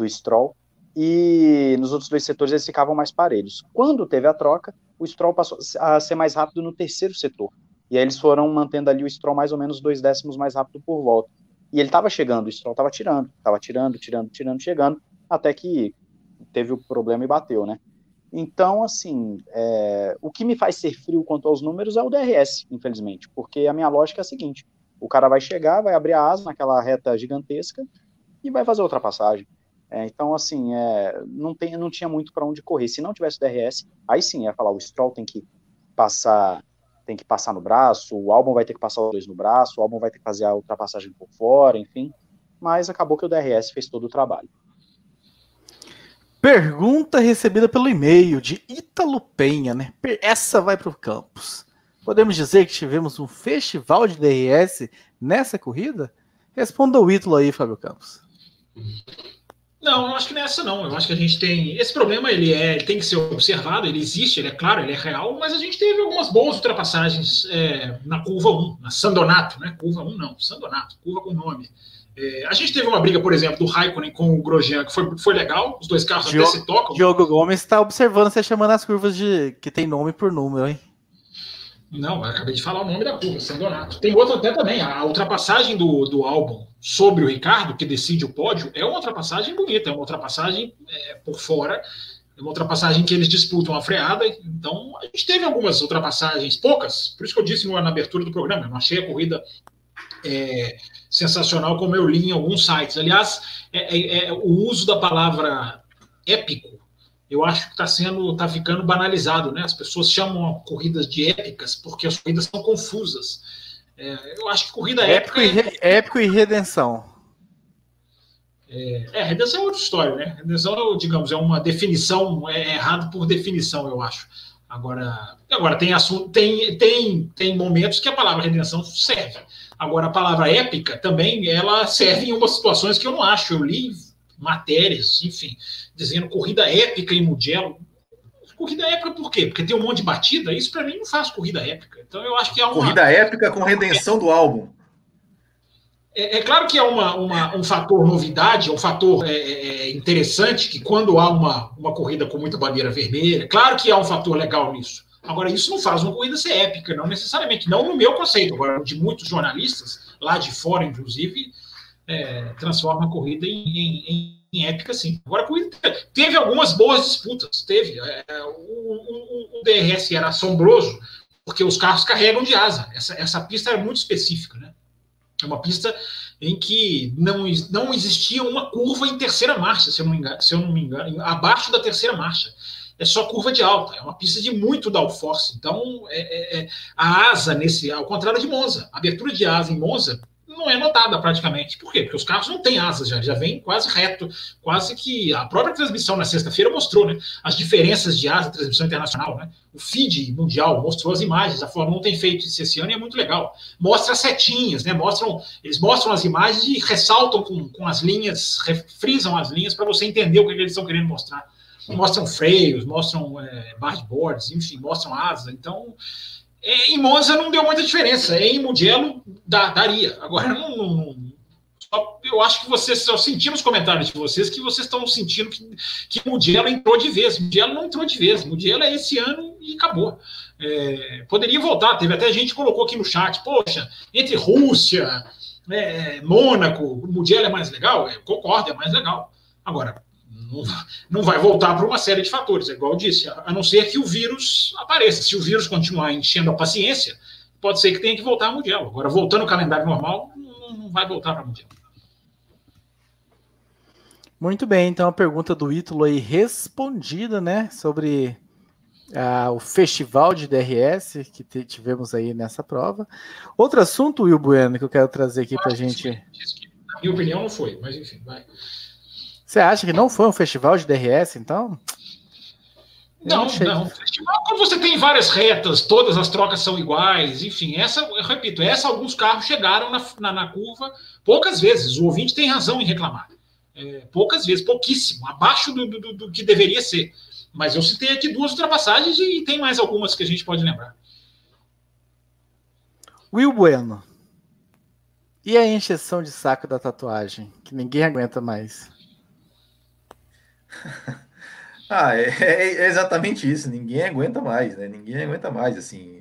do Stroll. E nos outros dois setores eles ficavam mais parelhos. Quando teve a troca, o Stroll passou a ser mais rápido no terceiro setor. E aí eles foram mantendo ali o Stroll mais ou menos dois décimos mais rápido por volta. E ele estava chegando, o Stroll estava tirando, estava tirando, tirando, tirando, chegando, até que teve o problema e bateu, né? Então, assim, é, o que me faz ser frio quanto aos números é o DRS, infelizmente, porque a minha lógica é a seguinte: o cara vai chegar, vai abrir a asa naquela reta gigantesca e vai fazer a ultrapassagem. É, então, assim, é, não, tem, não tinha muito para onde correr. Se não tivesse o DRS, aí sim ia falar: o Stroll tem que passar tem que passar no braço, o álbum vai ter que passar os dois no braço, o álbum vai ter que fazer a ultrapassagem por fora, enfim. Mas acabou que o DRS fez todo o trabalho. Pergunta recebida pelo e-mail de Ítalo Penha, né? Essa vai para o campus. Podemos dizer que tivemos um festival de DRS nessa corrida? Responda o Ítalo aí, Fábio Campos. Não, eu acho que nessa não. Eu acho que a gente tem. Esse problema ele, é, ele tem que ser observado, ele existe, ele é claro, ele é real, mas a gente teve algumas boas ultrapassagens é, na curva 1, na Sandonato, né? Curva 1 não, Sandonato, curva com nome. É, a gente teve uma briga, por exemplo, do Raikkonen com o Grosjean, que foi, foi legal, os dois carros Diogo, até se tocam. Diogo Gomes está observando você chamando as curvas de que tem nome por número, hein? Não, eu acabei de falar o nome da curva, Sandonato. Tem outra até também, a ultrapassagem do, do álbum sobre o Ricardo, que decide o pódio, é uma ultrapassagem bonita, é uma ultrapassagem é, por fora, é uma ultrapassagem que eles disputam a freada. Então, a gente teve algumas ultrapassagens, poucas, por isso que eu disse na abertura do programa, eu não achei a corrida é, sensacional como eu li em alguns sites. Aliás, é, é, é o uso da palavra épico, eu acho que está sendo, está ficando banalizado, né? As pessoas chamam corridas de épicas porque as corridas são confusas. É, eu acho que corrida épico épica. E, é épico e redenção. É, é, redenção é outra história, né? Redenção, digamos, é uma definição, é errado por definição, eu acho. Agora, agora tem assunto, tem, tem, tem momentos que a palavra redenção serve. Agora, a palavra épica também ela serve em umas situações que eu não acho. Eu li matérias, enfim, dizendo corrida épica em Mugello. Corrida épica por quê? Porque tem um monte de batida? Isso para mim não faz corrida épica. Então eu acho que é uma. Corrida épica com redenção do álbum. É, é, claro que é uma, uma, um fator novidade, é um fator é, é, é, interessante que quando há uma, uma corrida com muita bandeira vermelha, claro que há um fator legal nisso. Agora, isso não faz uma corrida ser épica, não necessariamente, não no meu conceito, agora de muitos jornalistas, lá de fora, inclusive, é, transforma a corrida em, em, em, épica, sim. Agora, corrida teve algumas boas disputas, teve. É, o, o, o, DRS era assombroso, porque os carros carregam de asa. Essa, essa pista era muito específica, né? É uma pista em que não, não existia uma curva em terceira marcha, se eu, não engano, se eu não me engano, abaixo da terceira marcha. É só curva de alta, é uma pista de muito downforce. Então, é, é, é a asa nesse, ao contrário de Monza, a abertura de asa em Monza não é notada praticamente. Por quê? Porque os carros não têm asas já, já vem quase reto, quase que a própria transmissão na sexta-feira mostrou, né, as diferenças de asa, transmissão internacional, né? O feed mundial mostrou as imagens, a Fórmula 1 tem feito isso esse ano e é muito legal. Mostra setinhas, né? Mostram, eles mostram as imagens e ressaltam com, com as linhas, refrisam as linhas para você entender o que eles estão querendo mostrar. Mostram freios, mostram é, barboards, enfim, mostram asas. Então, é, em Monza não deu muita diferença. Em Mugello dá, daria. Agora não, não, não, eu acho que vocês estão sentindo os comentários de vocês que vocês estão sentindo que, que Mugello entrou de vez. Mugello não entrou de vez. Mugello é esse ano e acabou. É, poderia voltar. Teve até gente que colocou aqui no chat. Poxa, entre Rússia, é, Mônaco, Mugello é mais legal. É, concordo, é mais legal. Agora não, vai voltar para uma série de fatores, é igual eu disse, a não ser que o vírus apareça. Se o vírus continuar enchendo a paciência, pode ser que tenha que voltar ao Mundial. Agora, voltando ao calendário normal, não, não vai voltar para o Mundial. Muito bem, então a pergunta do Ítalo aí respondida, né, sobre ah, o festival de DRS que tivemos aí nessa prova. Outro assunto, Will Bueno, que eu quero trazer aqui para a gente. Na minha opinião, não foi, mas enfim, vai. Você acha que não foi um festival de DRS, então? não, não. Festival, quando você tem várias retas, todas as trocas são iguais, enfim, essa, eu repito, essa alguns carros chegaram na, na, na curva poucas vezes. O ouvinte tem razão em reclamar. É, poucas vezes, pouquíssimo, abaixo do, do, do, que deveria ser. Mas eu citei aqui duas ultrapassagens e tem mais algumas que a gente pode lembrar. Will Bueno. E a encheção de saco da tatuagem, que ninguém aguenta mais. ah, é, é, exatamente isso. Ninguém aguenta mais, né? Ninguém aguenta mais, assim.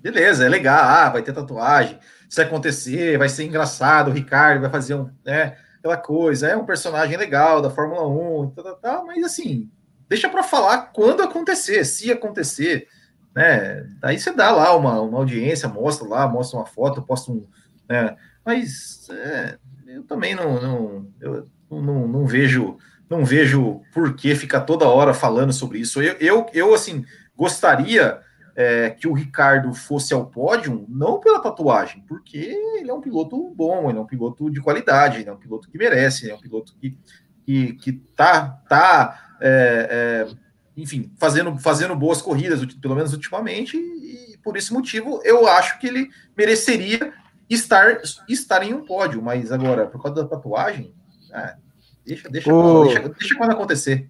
Beleza, é legal. Ah, vai ter tatuagem. Se acontecer, vai ser engraçado. O Ricardo vai fazer um, né? Aquela coisa. É um personagem legal da Fórmula 1, tal, tal, tal mas assim, deixa para falar quando acontecer, se acontecer, né? Aí você dá lá uma, uma audiência, mostra lá, mostra uma foto, posta um, né? Mas é, eu também não, não, eu não, não vejo não vejo por que ficar toda hora falando sobre isso. Eu, eu, eu assim, gostaria é, que o Ricardo fosse ao pódio, não pela tatuagem, porque ele é um piloto bom, ele é um piloto de qualidade, ele é um piloto que merece, ele é um piloto que, que, que tá, tá é, é, enfim, fazendo, fazendo boas corridas, pelo menos ultimamente, e por esse motivo eu acho que ele mereceria estar, estar em um pódio, mas agora, por causa da tatuagem, é, deixa, deixa, o... deixa, deixa quando acontecer.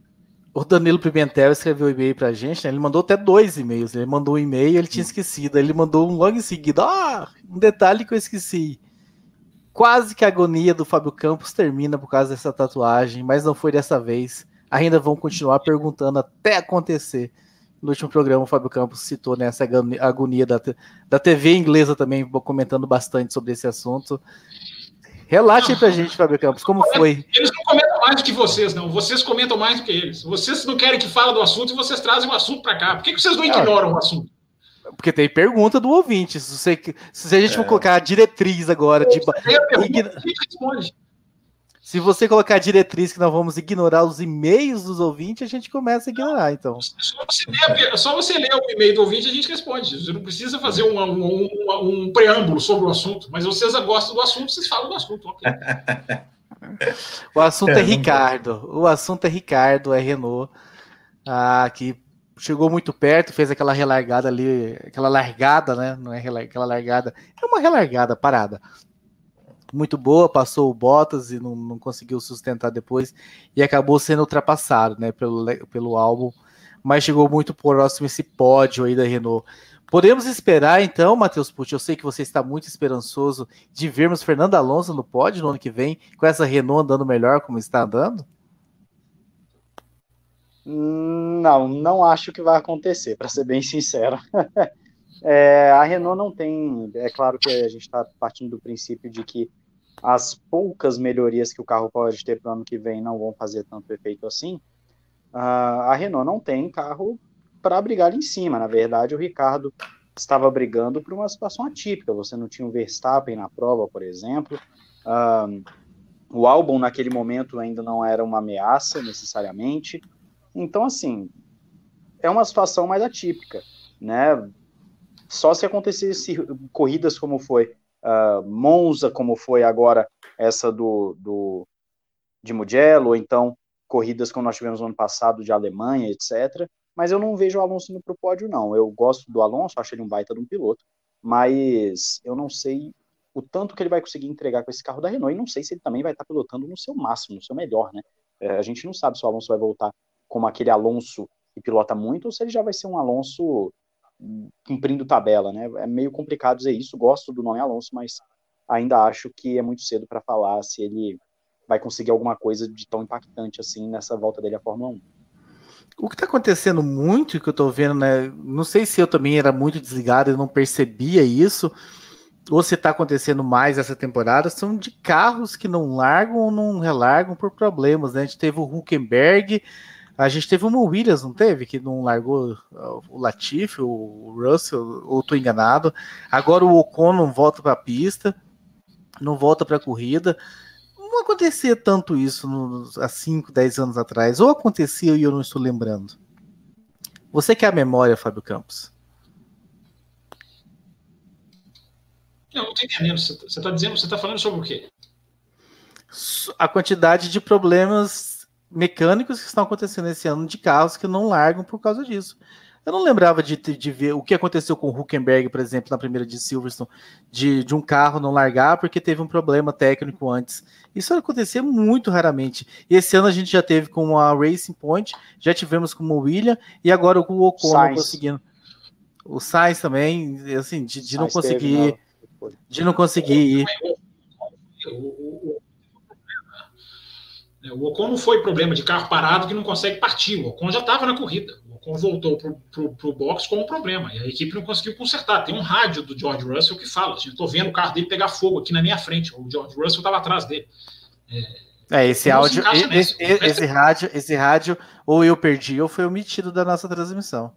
O Danilo Pimentel escreveu um e-mail pra gente, né? Ele mandou até dois e-mails. Ele mandou um e-mail ele tinha esquecido. Ele mandou um logo em seguida. Ah, um detalhe que eu esqueci. Quase que a agonia do Fábio Campos termina por causa dessa tatuagem, mas não foi dessa vez. Ainda vão continuar perguntando até acontecer. No último programa, o Fábio Campos citou nessa né, agonia da, da TV inglesa também, comentando bastante sobre esse assunto. Relate aí pra gente, Fábio Campos, como foi? Eles não comentam mais do que vocês, não. Vocês comentam mais do que eles. Vocês não querem que fale do assunto e vocês trazem o assunto para cá. Por que, que vocês não ignoram o assunto? Porque tem pergunta do ouvinte. Se, você, se a gente é. for colocar a diretriz agora de. Ign... responde. Se você colocar a diretriz que nós vamos ignorar os e-mails dos ouvintes, a gente começa a ignorar, então. Só você, ler, só você ler o e-mail do ouvinte, a gente responde. Você não precisa fazer um, um, um, um preâmbulo sobre o assunto, mas vocês gostam do assunto, vocês falam do assunto. Okay. o assunto é, é Ricardo. O assunto é Ricardo, é Renault, ah, que chegou muito perto, fez aquela relargada ali, aquela largada, né? Não é aquela largada, é uma relargada parada muito boa, passou o Bottas e não, não conseguiu sustentar depois e acabou sendo ultrapassado né, pelo, pelo álbum, mas chegou muito próximo esse pódio aí da Renault. Podemos esperar então, Matheus Pucci, eu sei que você está muito esperançoso de vermos Fernando Alonso no pódio no ano que vem, com essa Renault andando melhor como está andando? Não, não acho que vai acontecer, para ser bem sincero. É, a Renault não tem. É claro que a gente está partindo do princípio de que as poucas melhorias que o carro pode ter para o ano que vem não vão fazer tanto efeito assim. Uh, a Renault não tem carro para brigar em cima. Na verdade, o Ricardo estava brigando por uma situação atípica. Você não tinha o Verstappen na prova, por exemplo. Uh, o álbum naquele momento ainda não era uma ameaça necessariamente. Então, assim, é uma situação mais atípica, né? Só se acontecesse corridas como foi uh, Monza, como foi agora essa do, do de Mugello, ou então corridas como nós tivemos no ano passado de Alemanha, etc. Mas eu não vejo o Alonso indo para o pódio, não. Eu gosto do Alonso, acho ele um baita de um piloto, mas eu não sei o tanto que ele vai conseguir entregar com esse carro da Renault, e não sei se ele também vai estar pilotando no seu máximo, no seu melhor, né? É, a gente não sabe se o Alonso vai voltar como aquele Alonso que pilota muito, ou se ele já vai ser um Alonso cumprindo tabela, né? É meio complicado dizer isso. Gosto do nome Alonso, mas ainda acho que é muito cedo para falar se ele vai conseguir alguma coisa de tão impactante assim nessa volta dele à Fórmula 1. O que está acontecendo muito, que eu estou vendo, né? Não sei se eu também era muito desligado e não percebia isso, ou se está acontecendo mais essa temporada, são de carros que não largam ou não relargam por problemas, né? A gente teve o Huckenberg, a gente teve uma Williams, não teve? Que não largou uh, o Latifi, o Russell, ou tô enganado. Agora o Ocon não volta para a pista, não volta para a corrida. Não acontecia tanto isso no, há 5, 10 anos atrás. Ou acontecia e eu não estou lembrando. Você quer a memória, Fábio Campos? Eu não estou entendendo. Você está dizendo, você está falando sobre o quê? A quantidade de problemas mecânicos que estão acontecendo esse ano de carros que não largam por causa disso. Eu não lembrava de, de ver o que aconteceu com o Huckenberg, por exemplo, na primeira de Silverstone, de, de um carro não largar porque teve um problema técnico antes. Isso acontecia muito raramente. E esse ano a gente já teve com a Racing Point, já tivemos com o William e agora com o Ocon conseguindo. O Sainz também, assim, de, de não conseguir. Teve, né? De não conseguir ir. O, Ocon não foi problema de carro parado que não consegue partir. O Ocon já estava na corrida. Voltou para o box com um problema e a equipe não conseguiu consertar. Tem um rádio do George Russell que fala: estou vendo o carro dele pegar fogo aqui na minha frente. O George Russell estava atrás dele. É, é, esse áudio, esse, esse, esse, rádio, esse rádio, ou eu perdi ou foi omitido da nossa transmissão.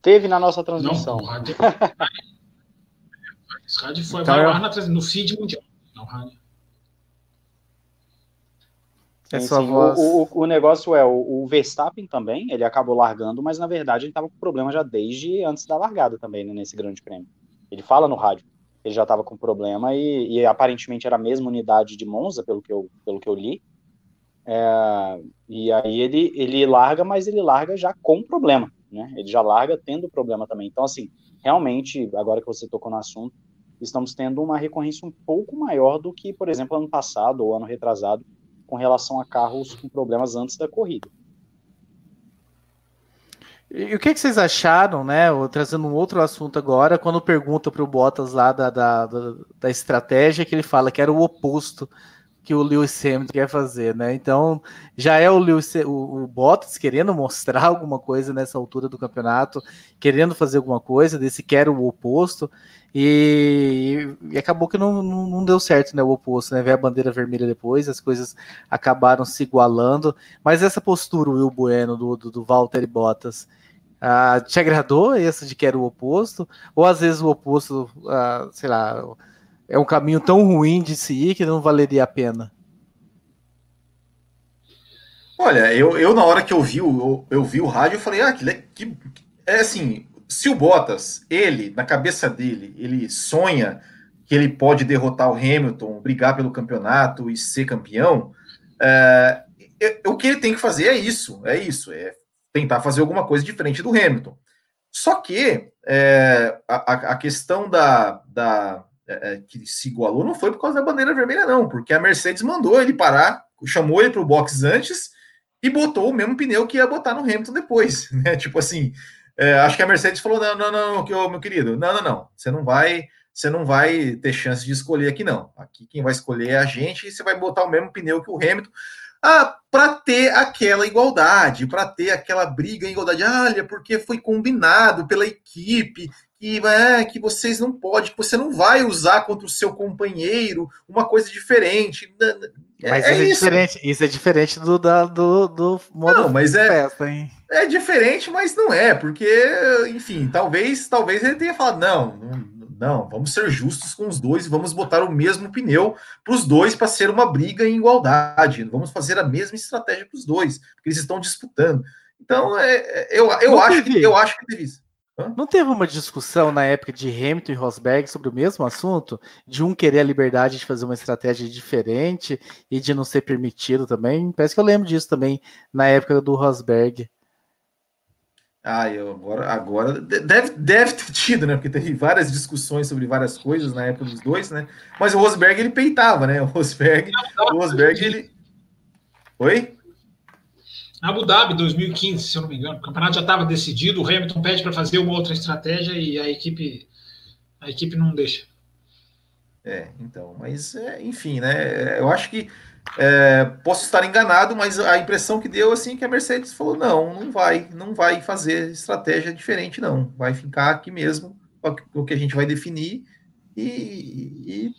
Teve na nossa transmissão. Não, o rádio, esse rádio foi então, eu... no feed mundial. Não, rádio. É sim. O, o, o, negócio é, o, o, Verstappen também, ele acabou largando, mas na verdade ele estava com problema já desde antes da largada também, né, nesse grande prêmio. Ele fala no rádio ele já estava com problema e, e, aparentemente era a mesma unidade de Monza, pelo que eu, pelo que eu li. É, e aí ele, ele larga, mas ele larga já com problema, né? Ele já larga tendo problema também. Então, assim, realmente, agora que você tocou no assunto, estamos tendo uma recorrência um pouco maior do que, por exemplo, ano passado ou ano retrasado, com relação a carros com problemas antes da corrida. E o que, que, vocês acharam, né? Trazendo um outro assunto agora, quando pergunta para o Bottas lá da, da, da, estratégia, que ele fala que era o oposto que o Lewis Hamilton quer fazer, né? Então já é o, Lewis, o, o Bottas querendo mostrar alguma coisa nessa altura do campeonato, querendo fazer alguma coisa, desse quer o oposto, e, e acabou que não, não, não, deu certo, né? O oposto, né? Ver a bandeira vermelha depois, as coisas acabaram se igualando, mas essa postura, o Will Bueno, do, do, do Walter Bottas ah, te agradou essa de que era o oposto? Ou às vezes o oposto, ah, sei lá, é um caminho tão ruim de se ir que não valeria a pena? Olha, eu, eu na hora que eu vi o, eu, vi o rádio, eu falei, ah, que, que é assim, se o Bottas, ele, na cabeça dele, ele sonha que ele pode derrotar o Hamilton, brigar pelo campeonato e ser campeão, é, o que ele tem que fazer é isso, é isso, é tentar fazer alguma coisa diferente do Hamilton. Só que é, a, a, questão da, da é, é, que se igualou não foi por causa da bandeira vermelha, não, porque a Mercedes mandou ele parar, chamou ele para o box antes e botou o mesmo pneu que ia botar no Hamilton depois, né? Tipo assim, é, acho que a Mercedes falou: não, não, não, que, meu querido, não, não, não, você não vai, você não vai ter chance de escolher aqui, não. Aqui quem vai escolher é a gente e você vai botar o mesmo pneu que o Hamilton. Ah, para ter aquela igualdade, para ter aquela briga igualdade. Olha, porque foi combinado pela equipe que, é, que vocês não podem, que você não vai usar contra o seu companheiro uma coisa diferente. É, mas é, é isso. diferente. Isso é diferente do, da, do, do modo não, mas é, festa, hein? É diferente, mas não é, porque, enfim, talvez, talvez ele tenha falado, não, não não, vamos ser justos com os dois e vamos botar o mesmo pneu para os dois para ser uma briga em igualdade. Vamos fazer a mesma estratégia para os dois, porque eles estão disputando. Então, é, é eu, eu, acho, que, eu acho que teve isso. Não teve uma discussão na época de Hamilton e Rosberg sobre o mesmo assunto? De um querer a liberdade de fazer uma estratégia diferente e de não ser permitido também? Parece que eu lembro disso também na época do Rosberg. Ah, eu agora, agora deve, deve ter tido, né? Porque teve várias discussões sobre várias coisas na época dos dois, né? Mas o Rosberg ele peitava, né? O Rosberg, o Rosberg ele. Oi? Abu Dhabi 2015, se eu não me engano. O campeonato já estava decidido, o Hamilton pede para fazer uma outra estratégia e a equipe a equipe não deixa. É, então, mas é, enfim, né? Eu acho que é, posso estar enganado, mas a impressão que deu assim que a Mercedes falou: não, não vai, não vai fazer estratégia diferente, não. Vai ficar aqui mesmo o que a gente vai definir e, e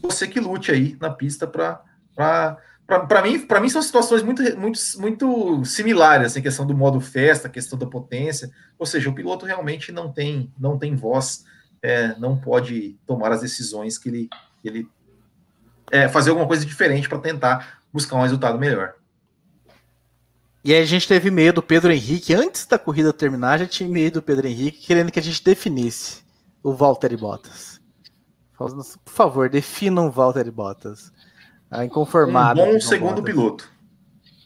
você que lute aí na pista para para mim, para mim são situações muito, muito, muito similares, assim, questão do modo festa, questão da potência, ou seja, o piloto realmente não tem, não tem voz, é, não pode tomar as decisões que ele, que ele é, fazer alguma coisa diferente para tentar buscar um resultado melhor. E a gente teve medo do Pedro Henrique, antes da corrida terminar, já tinha medo do Pedro Henrique, querendo que a gente definisse o Valtteri Bottas. Por favor, definam o Valtteri Bottas. A inconformado. Um bom segundo piloto.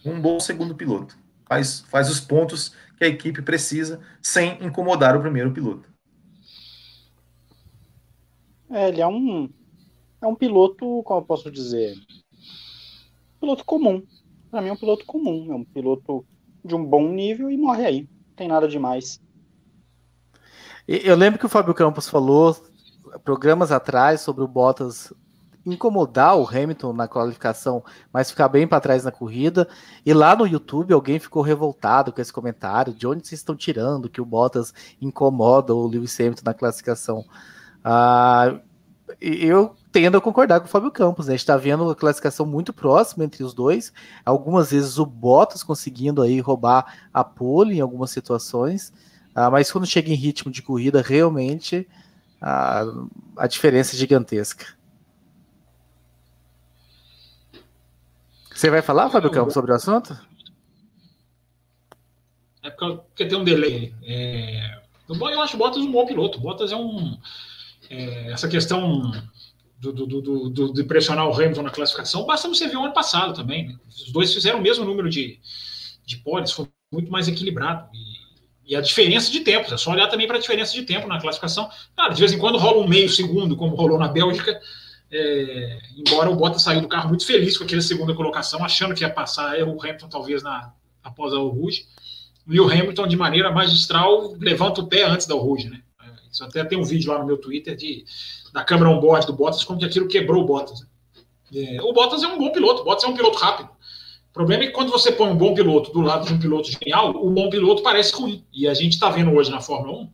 Um bom segundo piloto. Faz, faz os pontos que a equipe precisa sem incomodar o primeiro piloto. É, ele é um, é um piloto, como eu posso dizer, piloto comum. Para mim é um piloto comum, é um piloto de um bom nível e morre aí. Não tem nada demais. Eu lembro que o Fábio Campos falou programas atrás sobre o Bottas incomodar o Hamilton na qualificação, mas ficar bem para trás na corrida. E lá no YouTube alguém ficou revoltado com esse comentário: de onde vocês estão tirando que o Bottas incomoda o Lewis Hamilton na classificação? Ah, eu tendo a concordar com o Fábio Campos, né? A gente está vendo a classificação muito próxima entre os dois. Algumas vezes o Bottas conseguindo aí roubar a pole em algumas situações, ah, mas quando chega em ritmo de corrida, realmente a, a diferença é gigantesca. Você vai falar, Fábio Campos, sobre o assunto? É porque tem um delay. É... Eu acho o Bottas um bom piloto. O Bottas é um. É... essa questão do, do, do, do, de pressionar o Hamilton na classificação, basta você ver o ano passado também. Né? Os dois fizeram o mesmo número de, de poles, foi muito mais equilibrado. E, e a diferença de tempos, é só olhar também para a diferença de tempo na classificação. Claro, de vez em quando rola um meio segundo, como rolou na Bélgica, é, embora o Bottas saiu do carro muito feliz com aquela segunda colocação, achando que ia passar o Hamilton talvez na, após a Rouge, e o Hamilton de maneira magistral levanta o pé antes da Rouge, né? Isso até tem um vídeo lá no meu Twitter de, da câmera on-board do Bottas, como que aquilo quebrou o Bottas. Né? É, o Bottas é um bom piloto, o Bottas é um piloto rápido. O problema é que quando você põe um bom piloto do lado de um piloto genial, o bom piloto parece ruim. E a gente está vendo hoje na Fórmula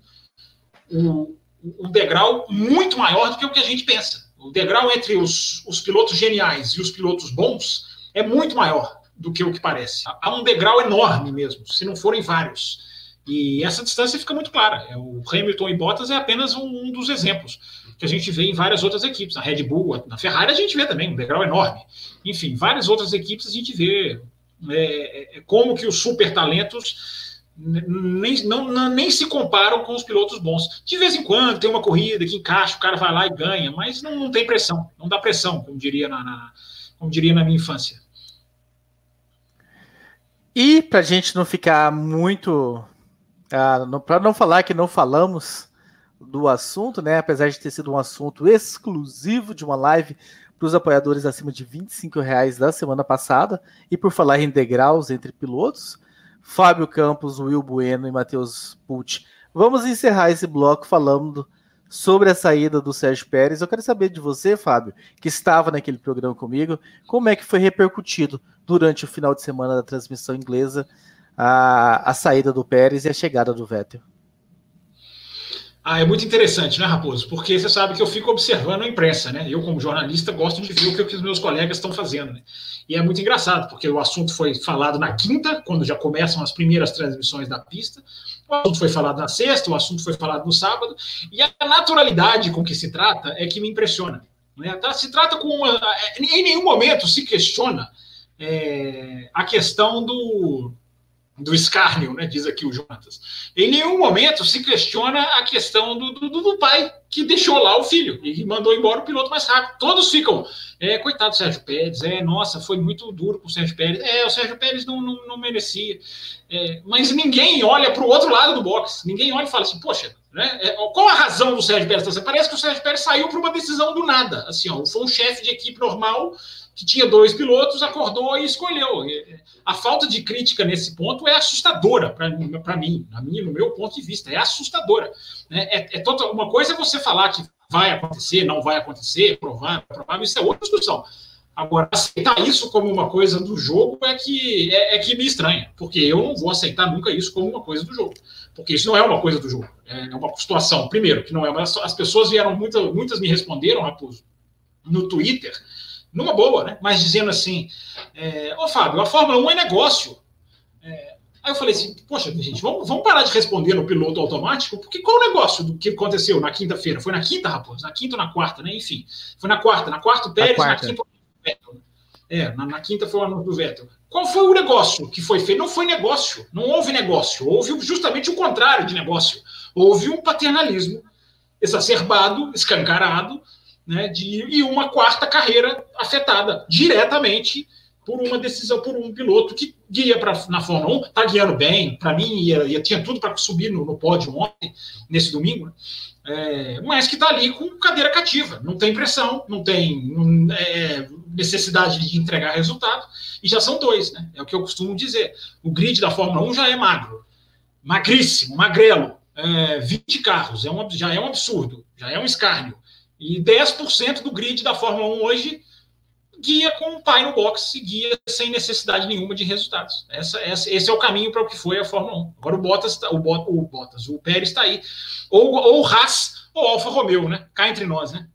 1 um, um degrau muito maior do que o que a gente pensa o degrau entre os, os pilotos geniais e os pilotos bons é muito maior do que o que parece. Há um degrau enorme mesmo, se não forem vários. E essa distância fica muito clara. É, o Hamilton e Bottas é apenas um, um, dos exemplos que a gente vê em várias outras equipes. Na Red Bull, na Ferrari a gente vê também um degrau enorme. Enfim, várias outras equipes a gente vê é, é, como que os super talentos nem, não, nem se comparam com os pilotos bons. De vez em quando tem uma corrida que encaixa, o cara vai lá e ganha, mas não, não tem pressão, não dá pressão, como diria na, na como diria na minha infância. E para a gente não ficar muito. Uh, para não falar que não falamos do assunto, né? Apesar de ter sido um assunto exclusivo de uma live para os apoiadores acima de 25 reais da semana passada, e por falar em degraus entre pilotos, Fábio Campos, Will Bueno e Matheus Pucci. Vamos encerrar esse bloco falando sobre a saída do Sérgio Pérez. Eu quero saber de você, Fábio, que estava naquele programa comigo, como é que foi repercutido durante o final de semana da transmissão inglesa a, a saída do Pérez e a chegada do Vettel. Ah, é muito interessante, né, Raposo? Porque você sabe que eu fico observando a imprensa, né? Eu, como jornalista, gosto de ver o que os meus colegas estão fazendo, né? E é muito engraçado, porque o assunto foi falado na quinta, quando já começam as primeiras transmissões da pista, o assunto foi falado na sexta, o assunto foi falado no sábado, e a naturalidade com que se trata é que me impressiona. Né? Tá? Se trata com uma. É, em nenhum momento se questiona é, a questão do do escárnio, né, diz aqui o Jonatas. Em nenhum momento se questiona a questão do, do, do, pai que deixou lá o filho e mandou embora o piloto mais rápido. Todos ficam, é, coitado do Sérgio Pérez, é, nossa, foi muito duro com o Sérgio Pérez. É, o Sérgio Pérez não, não, não merecia. É, mas ninguém olha para o outro lado do box. Ninguém olha e fala assim, poxa, né, é, qual a razão do Sérgio Pérez? Parece que o Sérgio Pérez saiu por uma decisão do nada. Assim, ó, foi um chefe de equipe normal que tinha dois pilotos, acordou e escolheu. A falta de crítica nesse ponto é assustadora para mim, na minha, no meu ponto de vista, é assustadora. Né? É, é total, uma coisa é você falar que vai acontecer, não vai acontecer, provável, provável, isso é outra discussão. Agora, aceitar isso como uma coisa do jogo é que, é, é, que me estranha, porque eu não vou aceitar nunca isso como uma coisa do jogo, porque isso não é uma coisa do jogo, é uma situação, primeiro, que não é, mas as pessoas vieram, muitas, muitas me responderam, Raposo, no Twitter, numa boa, né? Mas dizendo assim, é, ô Fábio, a Fórmula 1 é negócio. É, aí eu falei assim, poxa, gente, vamos, vamos parar de responder no piloto automático, porque qual o negócio do que aconteceu na quinta-feira? Foi na quinta, rapaz? Na quinta ou na quarta, né? Enfim, foi na quarta. Na quarta o Pérez, na, na quinta. É, na, na, quinta foi o anúncio do Vettel. Qual foi o negócio que foi feito? Não foi negócio, não houve negócio, houve justamente o contrário de negócio. Houve um paternalismo exacerbado, escancarado, né, de, e uma quarta carreira afetada diretamente por uma decisão, por um piloto que guia pra, na Fórmula 1, está guiando bem, para mim ia, ia, tinha tudo para subir no, no pódio ontem, nesse domingo, é, mas que está ali com cadeira cativa, não tem pressão, não tem é, necessidade de entregar resultado, e já são dois, né? é o que eu costumo dizer. O grid da Fórmula 1 já é magro, magríssimo, magrelo, é, 20 carros, é um, já é um absurdo, já é um escárnio E 10% do grid da Fórmula 1 hoje guia com o pai no box e guia sem necessidade nenhuma de resultados. Essa, essa, esse é o caminho para o que foi a Fórmula 1. Agora o Bottas, tá, o, Bot, o Bottas, o Pérez está aí. Ou, o Haas ou Alfa Romeo, né? Cá entre nós, né?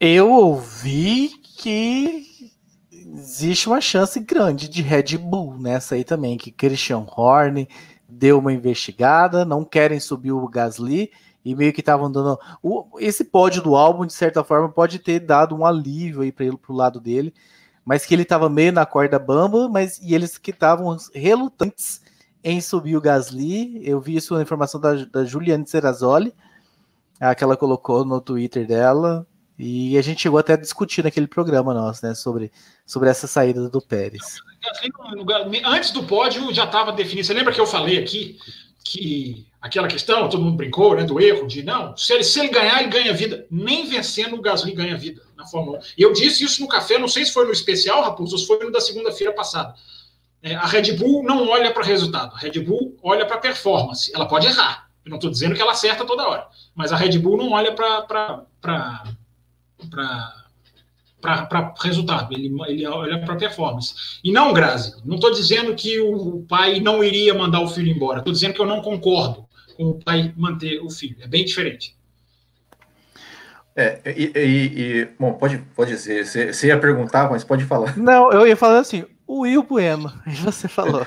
Eu ouvi que existe uma chance grande de Red Bull nessa aí também, que Christian Horner deu uma investigada, não querem subir o Gasly e meio que estavam dando. O, esse pódio do álbum, de certa forma, pode ter dado um alívio aí para ele pro lado dele, mas que ele estava meio na corda bamba, mas e eles que estavam relutantes em subir o Gasly. Eu vi isso na informação da, da Juliane Serrazoli, a que ela colocou no Twitter dela. E a gente chegou até a discutir naquele programa nosso, né, sobre, sobre essa saída do Pérez. Antes do pódio já estava definido. Você lembra que eu falei aqui que aquela questão, todo mundo brincou, né, do erro, de não, se ele, se ele ganhar, ele ganha vida. Nem vencendo o Gasly ganha vida na Fórmula 1. E eu disse isso no café, não sei se foi no especial, Raposo, ou se foi no da segunda-feira passada. É, a Red Bull não olha para resultado, a Red Bull olha para performance. Ela pode errar, eu não estou dizendo que ela acerta toda hora, mas a Red Bull não olha para para resultado, ele, ele olha para performance. E não, Grazi, não estou dizendo que o pai não iria mandar o filho embora, estou dizendo que eu não concordo com o pai manter o filho. É bem diferente. É, e, e, e bom, pode, pode ser, você, você ia perguntar, mas pode falar. Não, eu ia falar assim, o Will Bueno, e você falou.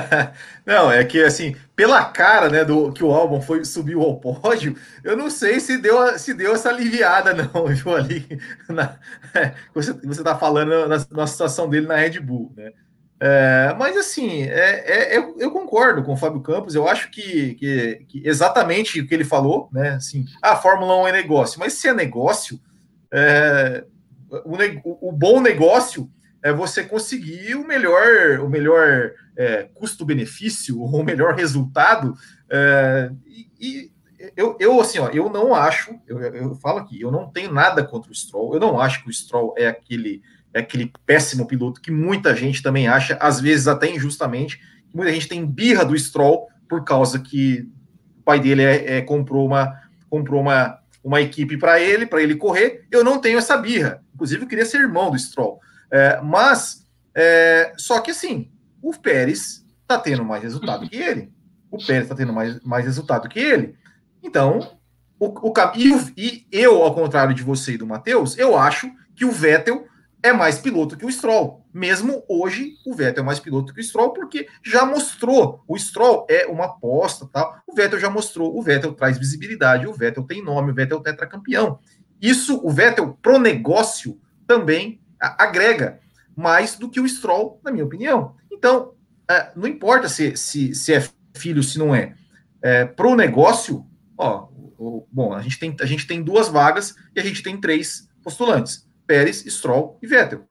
não, é que assim, pela cara, né, do que o álbum foi subiu ao pódio, eu não sei se deu, se deu essa aliviada, não, viu, ali, na, é, você, você tá falando na, na situação dele na Red Bull, né? É, mas assim, é, é, eu, eu, concordo com o Fábio Campos, eu acho que, que, que, exatamente o que ele falou, né? Assim, a Fórmula 1 é negócio, mas se é negócio, é, o, o, bom negócio é você conseguir o melhor, o melhor é, custo-benefício, o melhor resultado. É, e, e eu, eu, assim, ó, eu não acho, eu, eu falo aqui, eu não tenho nada contra o Stroll, eu não acho que o Stroll é aquele é aquele péssimo piloto que muita gente também acha, às vezes até injustamente, muita gente tem birra do Stroll por causa que o pai dele é, é comprou uma comprou uma, uma equipe para ele, para ele correr. Eu não tenho essa birra. Inclusive, eu queria ser irmão do Stroll. É, mas, é, só que assim, o Pérez está tendo mais resultado que ele. O Pérez está tendo mais, mais resultado que ele. Então, o, o e, e eu, ao contrário de você e do Matheus, eu acho que o Vettel é mais piloto que o Stroll. Mesmo hoje, o Vettel é mais piloto que o Stroll, porque já mostrou. O Stroll é uma aposta, tal. O Vettel já mostrou. O Vettel traz visibilidade. O Vettel tem nome. O Vettel é tetracampeão. Isso, o Vettel, pro negócio, também agrega mais do que o Stroll, na minha opinião. Então, é, não importa se, se, se é filho, se não é. é pro negócio, ó, bom, a gente, tem, a gente tem duas vagas e a gente tem três postulantes Pérez, Stroll e Vettel.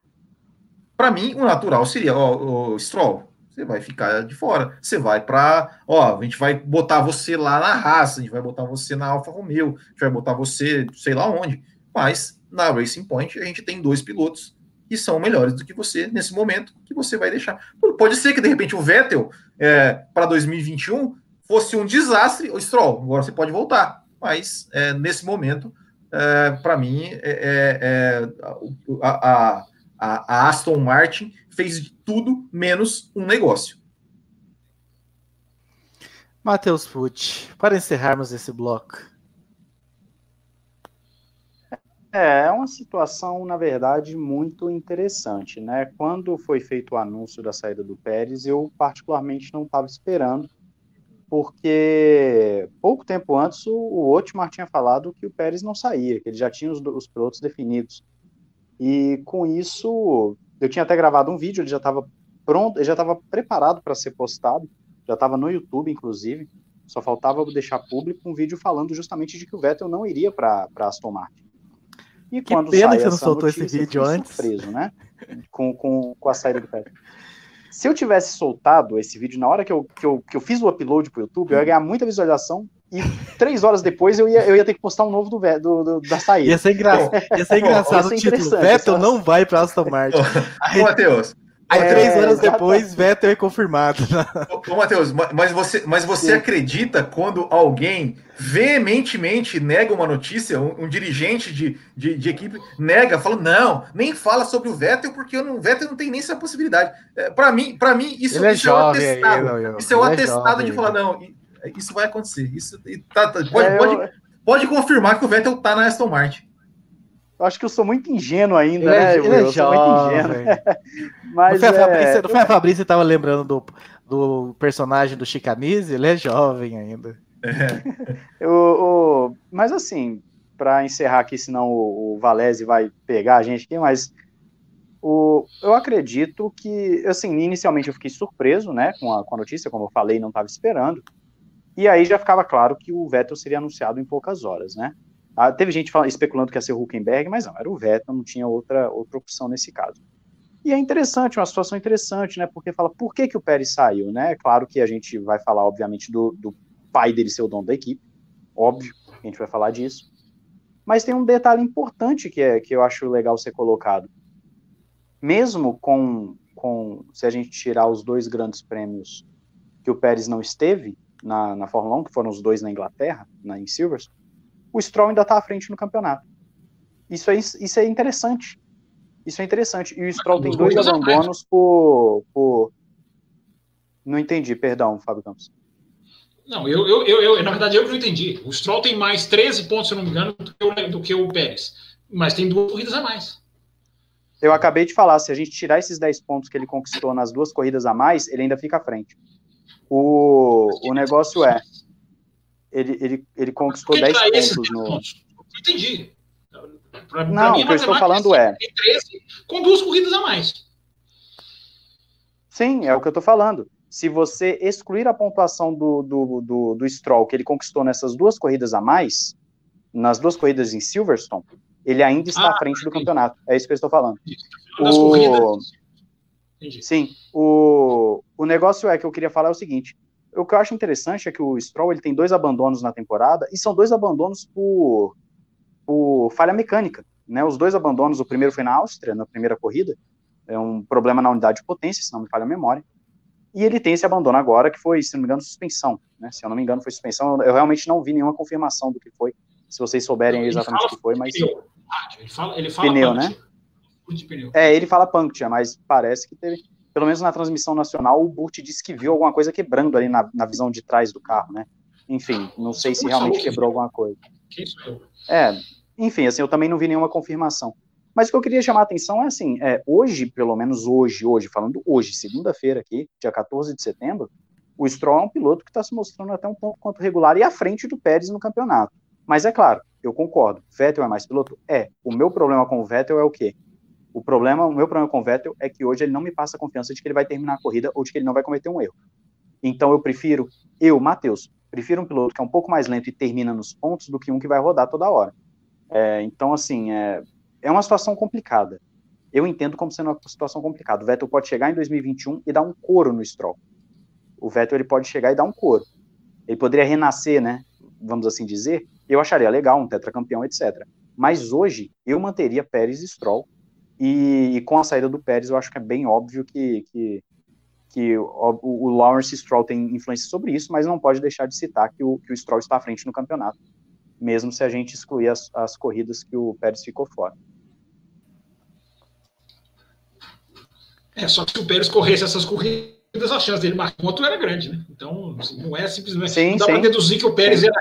Para mim, o natural seria, ó, o Stroll, você vai ficar de fora. Você vai para, ó, a gente vai botar você lá na raça, a gente vai botar você na Alfa Romeo, a gente vai botar você, sei lá onde. Mas na Racing Point a gente tem dois pilotos que são melhores do que você nesse momento, que você vai deixar. Pode ser que de repente o Vettel é, para 2021 fosse um desastre, o Stroll, agora você pode voltar. Mas é, nesse momento é, para mim, é, é, é a, a, a, Aston Martin fez tudo menos um negócio. Matheus Pucci, para encerrarmos esse bloco. É, é uma situação, na verdade, muito interessante, né? Quando foi feito o anúncio da saída do Pérez, eu particularmente não estava esperando porque pouco tempo antes o, o Otmar tinha falado que o Pérez não saía, que ele já tinha os, os pilotos definidos. E com isso, eu tinha até gravado um vídeo, ele já estava pronto, ele já estava preparado para ser postado, já estava no YouTube, inclusive. Só faltava deixar público um vídeo falando justamente de que o Vettel não iria para Aston Martin. E que quando pena que você não soltou notícia, esse vídeo antes. Surpreso, né? Com, com, com a saída do Vettel. Se eu tivesse soltado esse vídeo na hora que eu, que eu, que eu fiz o upload pro YouTube, eu ia ganhar muita visualização e três horas depois eu ia, eu ia ter que postar um novo do, do, do da saída. Ia ser, engra... ia ser engraçado ia ser o título. Vettel não vai para Aston Martin. Ô, Matheus, Aí é, três anos depois, Vettel é confirmado. Ô, ô Matheus, mas você, mas você acredita quando alguém veementemente nega uma notícia, um, um dirigente de, de, de, equipe nega, fala, não, nem fala sobre o Vettel, porque o Vettel não tem nem essa possibilidade. É, para mim, para mim, isso, é, isso é, um atestado. Eu, isso é um atestado de falar, não, isso vai acontecer. Isso tá, tá, pode, pode, pode confirmar que o Vettel tá na Aston Martin. Eu acho que eu sou muito ingênuo ainda, ele é, né? Ele é eu jovem. sou muito ingênuo. Mas, não foi a Fabrício, é... não foi a Fabrício que estava lembrando do, do personagem do Chicanese? Ele é jovem ainda. É. eu, mas assim, para encerrar aqui, senão o, o Valese vai pegar a gente aqui, mas o, eu acredito que, assim, inicialmente eu fiquei surpreso, né, com a, com a notícia, como eu falei, não estava esperando, e aí já ficava claro que o Vettel seria anunciado em poucas horas, né. Ah, teve gente falando, especulando que ia ser o Huckenberg, mas não, era o Vettel, não tinha outra, outra opção nesse caso. E é interessante, uma situação interessante, né? Porque fala, por que, que o Pérez saiu, né? Claro que a gente vai falar, obviamente, do, do pai dele ser o dono da equipe, óbvio, a gente vai falar disso. Mas tem um detalhe importante que, é, que eu acho legal ser colocado. Mesmo com, com, se a gente tirar os dois grandes prêmios que o Pérez não esteve na, na Fórmula 1, que foram os dois na Inglaterra, na, em Silverstone, o Stroll ainda está à frente no campeonato. Isso é, isso é interessante. Isso é interessante. E o Stroll tem dois abandonos por, por. Não entendi, perdão, Fábio Campos. Não, eu, eu, eu, na verdade, eu não entendi. O Stroll tem mais 13 pontos, se eu não me engano, do que o, do que o Pérez. Mas tem duas corridas a mais. Eu acabei de falar, se a gente tirar esses 10 pontos que ele conquistou nas duas corridas a mais, ele ainda fica à frente. O, o negócio é, ele, ele, ele conquistou 10 pontos no. Pontos? Entendi. Pra, não, pra mim, o que eu estou falando é. 13, com duas corridas a mais. Sim, é o que eu estou falando. Se você excluir a pontuação do, do, do, do Stroll que ele conquistou nessas duas corridas a mais, nas duas corridas em Silverstone, ele ainda está ah, à frente do campeonato. É isso que eu estou falando. O... Sim, o... o negócio é que eu queria falar é o seguinte: o que eu acho interessante é que o Stroll ele tem dois abandonos na temporada, e são dois abandonos por, por falha mecânica. Né? Os dois abandonos, o primeiro foi na Áustria, na primeira corrida, é um problema na unidade de potência, se não me falha a memória. E ele tem esse abandono agora, que foi, se não me engano, suspensão. Né? Se eu não me engano, foi suspensão. Eu realmente não vi nenhuma confirmação do que foi. Se vocês souberem ele exatamente o que foi, mas. Pneu. Ah, ele fala, ele fala pneu, né? É, ele fala puncture, mas parece que teve pelo menos na transmissão nacional, o Burt disse que viu alguma coisa quebrando ali na, na visão de trás do carro, né? Enfim, não sei se realmente quebrou alguma coisa. É, enfim, assim, eu também não vi nenhuma confirmação. Mas o que eu queria chamar a atenção é assim, é, hoje, pelo menos hoje, hoje, falando hoje, segunda-feira aqui, dia 14 de setembro, o Stroll é um piloto que está se mostrando até um ponto quanto regular e à frente do Pérez no campeonato. Mas é claro, eu concordo, Vettel é mais piloto? É. O meu problema com o Vettel é o quê? O problema, o meu problema com o Vettel é que hoje ele não me passa a confiança de que ele vai terminar a corrida ou de que ele não vai cometer um erro. Então eu prefiro, eu, Matheus, prefiro um piloto que é um pouco mais lento e termina nos pontos do que um que vai rodar toda hora. É, então, assim, é, é uma situação complicada. Eu entendo como sendo uma situação complicada. O Vettel pode chegar em 2021 e dar um couro no Stroll. O Vettel ele pode chegar e dar um couro. Ele poderia renascer, né? Vamos assim dizer. Eu acharia legal um tetracampeão, etc. Mas hoje eu manteria Pérez e Stroll e, e, com a saída do Pérez, eu acho que é bem óbvio que, que, que o, o, Lawrence Stroll tem influência sobre isso, mas não pode deixar de citar que o, que o Stroll está à frente no campeonato, mesmo se a gente excluir as, as corridas que o Pérez ficou fora. É, só que se o Pérez corresse essas corridas, a chance dele marcar ponto era grande, né? Então, assim, não é simplesmente. Sim, não dá para deduzir que o Pérez era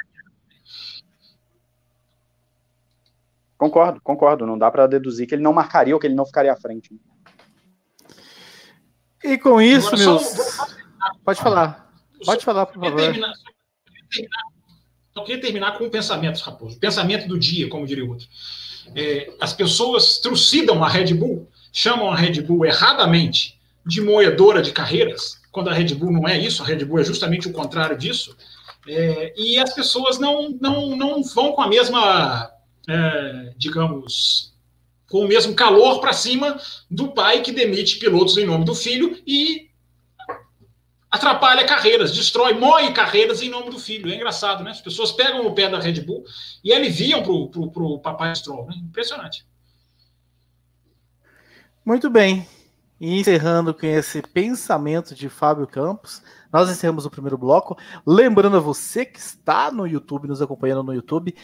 Concordo, concordo. Não dá para deduzir que ele não marcaria ou que ele não ficaria à frente. E com isso, Agora, meus. Só... Pode falar. Pode falar, por favor. Terminar, só queria terminar com um pensamento, Raposo. Pensamento do dia, como diria o outro. É, as pessoas trucidam a Red Bull, chamam a Red Bull erradamente de moedora de carreiras, quando a Red Bull não é isso, a Red Bull é justamente o contrário disso. É, e as pessoas não, não, não vão com a mesma é, digamos, com o mesmo calor para cima do pai que demite pilotos em nome do filho e atrapalha carreiras, destrói, moe carreiras em nome do filho. É engraçado, né? As pessoas pegam o pé da Red Bull e aliviam pro, pro, pro papai Stroll, né? Impressionante. Muito bem. E encerrando com esse pensamento de Fábio Campos, nós encerramos o primeiro bloco. Lembrando a você que está no YouTube, nos acompanhando no YouTube,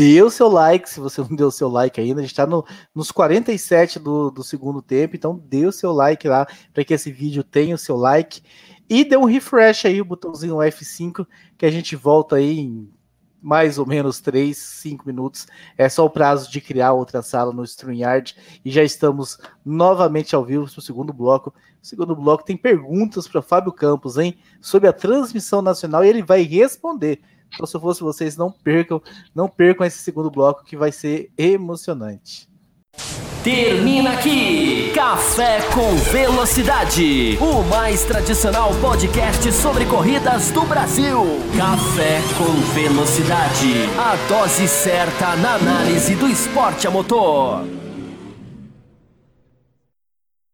dê o seu like, se você não deu o seu like ainda. A gente está no, nos 47 do, do segundo tempo, então dê o seu like lá para que esse vídeo tenha o seu like. E dê um refresh aí, o botãozinho F5, que a gente volta aí em mais ou menos 3, 5 minutos. É só o prazo de criar outra sala no StreamYard e já estamos novamente ao vivo para o segundo bloco. O segundo bloco tem perguntas para Fábio Campos, hein? Sobre a transmissão nacional e ele vai responder. Então, se eu fosse vocês, não percam, não percam esse segundo bloco que vai ser emocionante. Termina aqui Café com Velocidade, o mais tradicional podcast sobre corridas do Brasil. Café com Velocidade, a dose certa na análise do esporte a motor.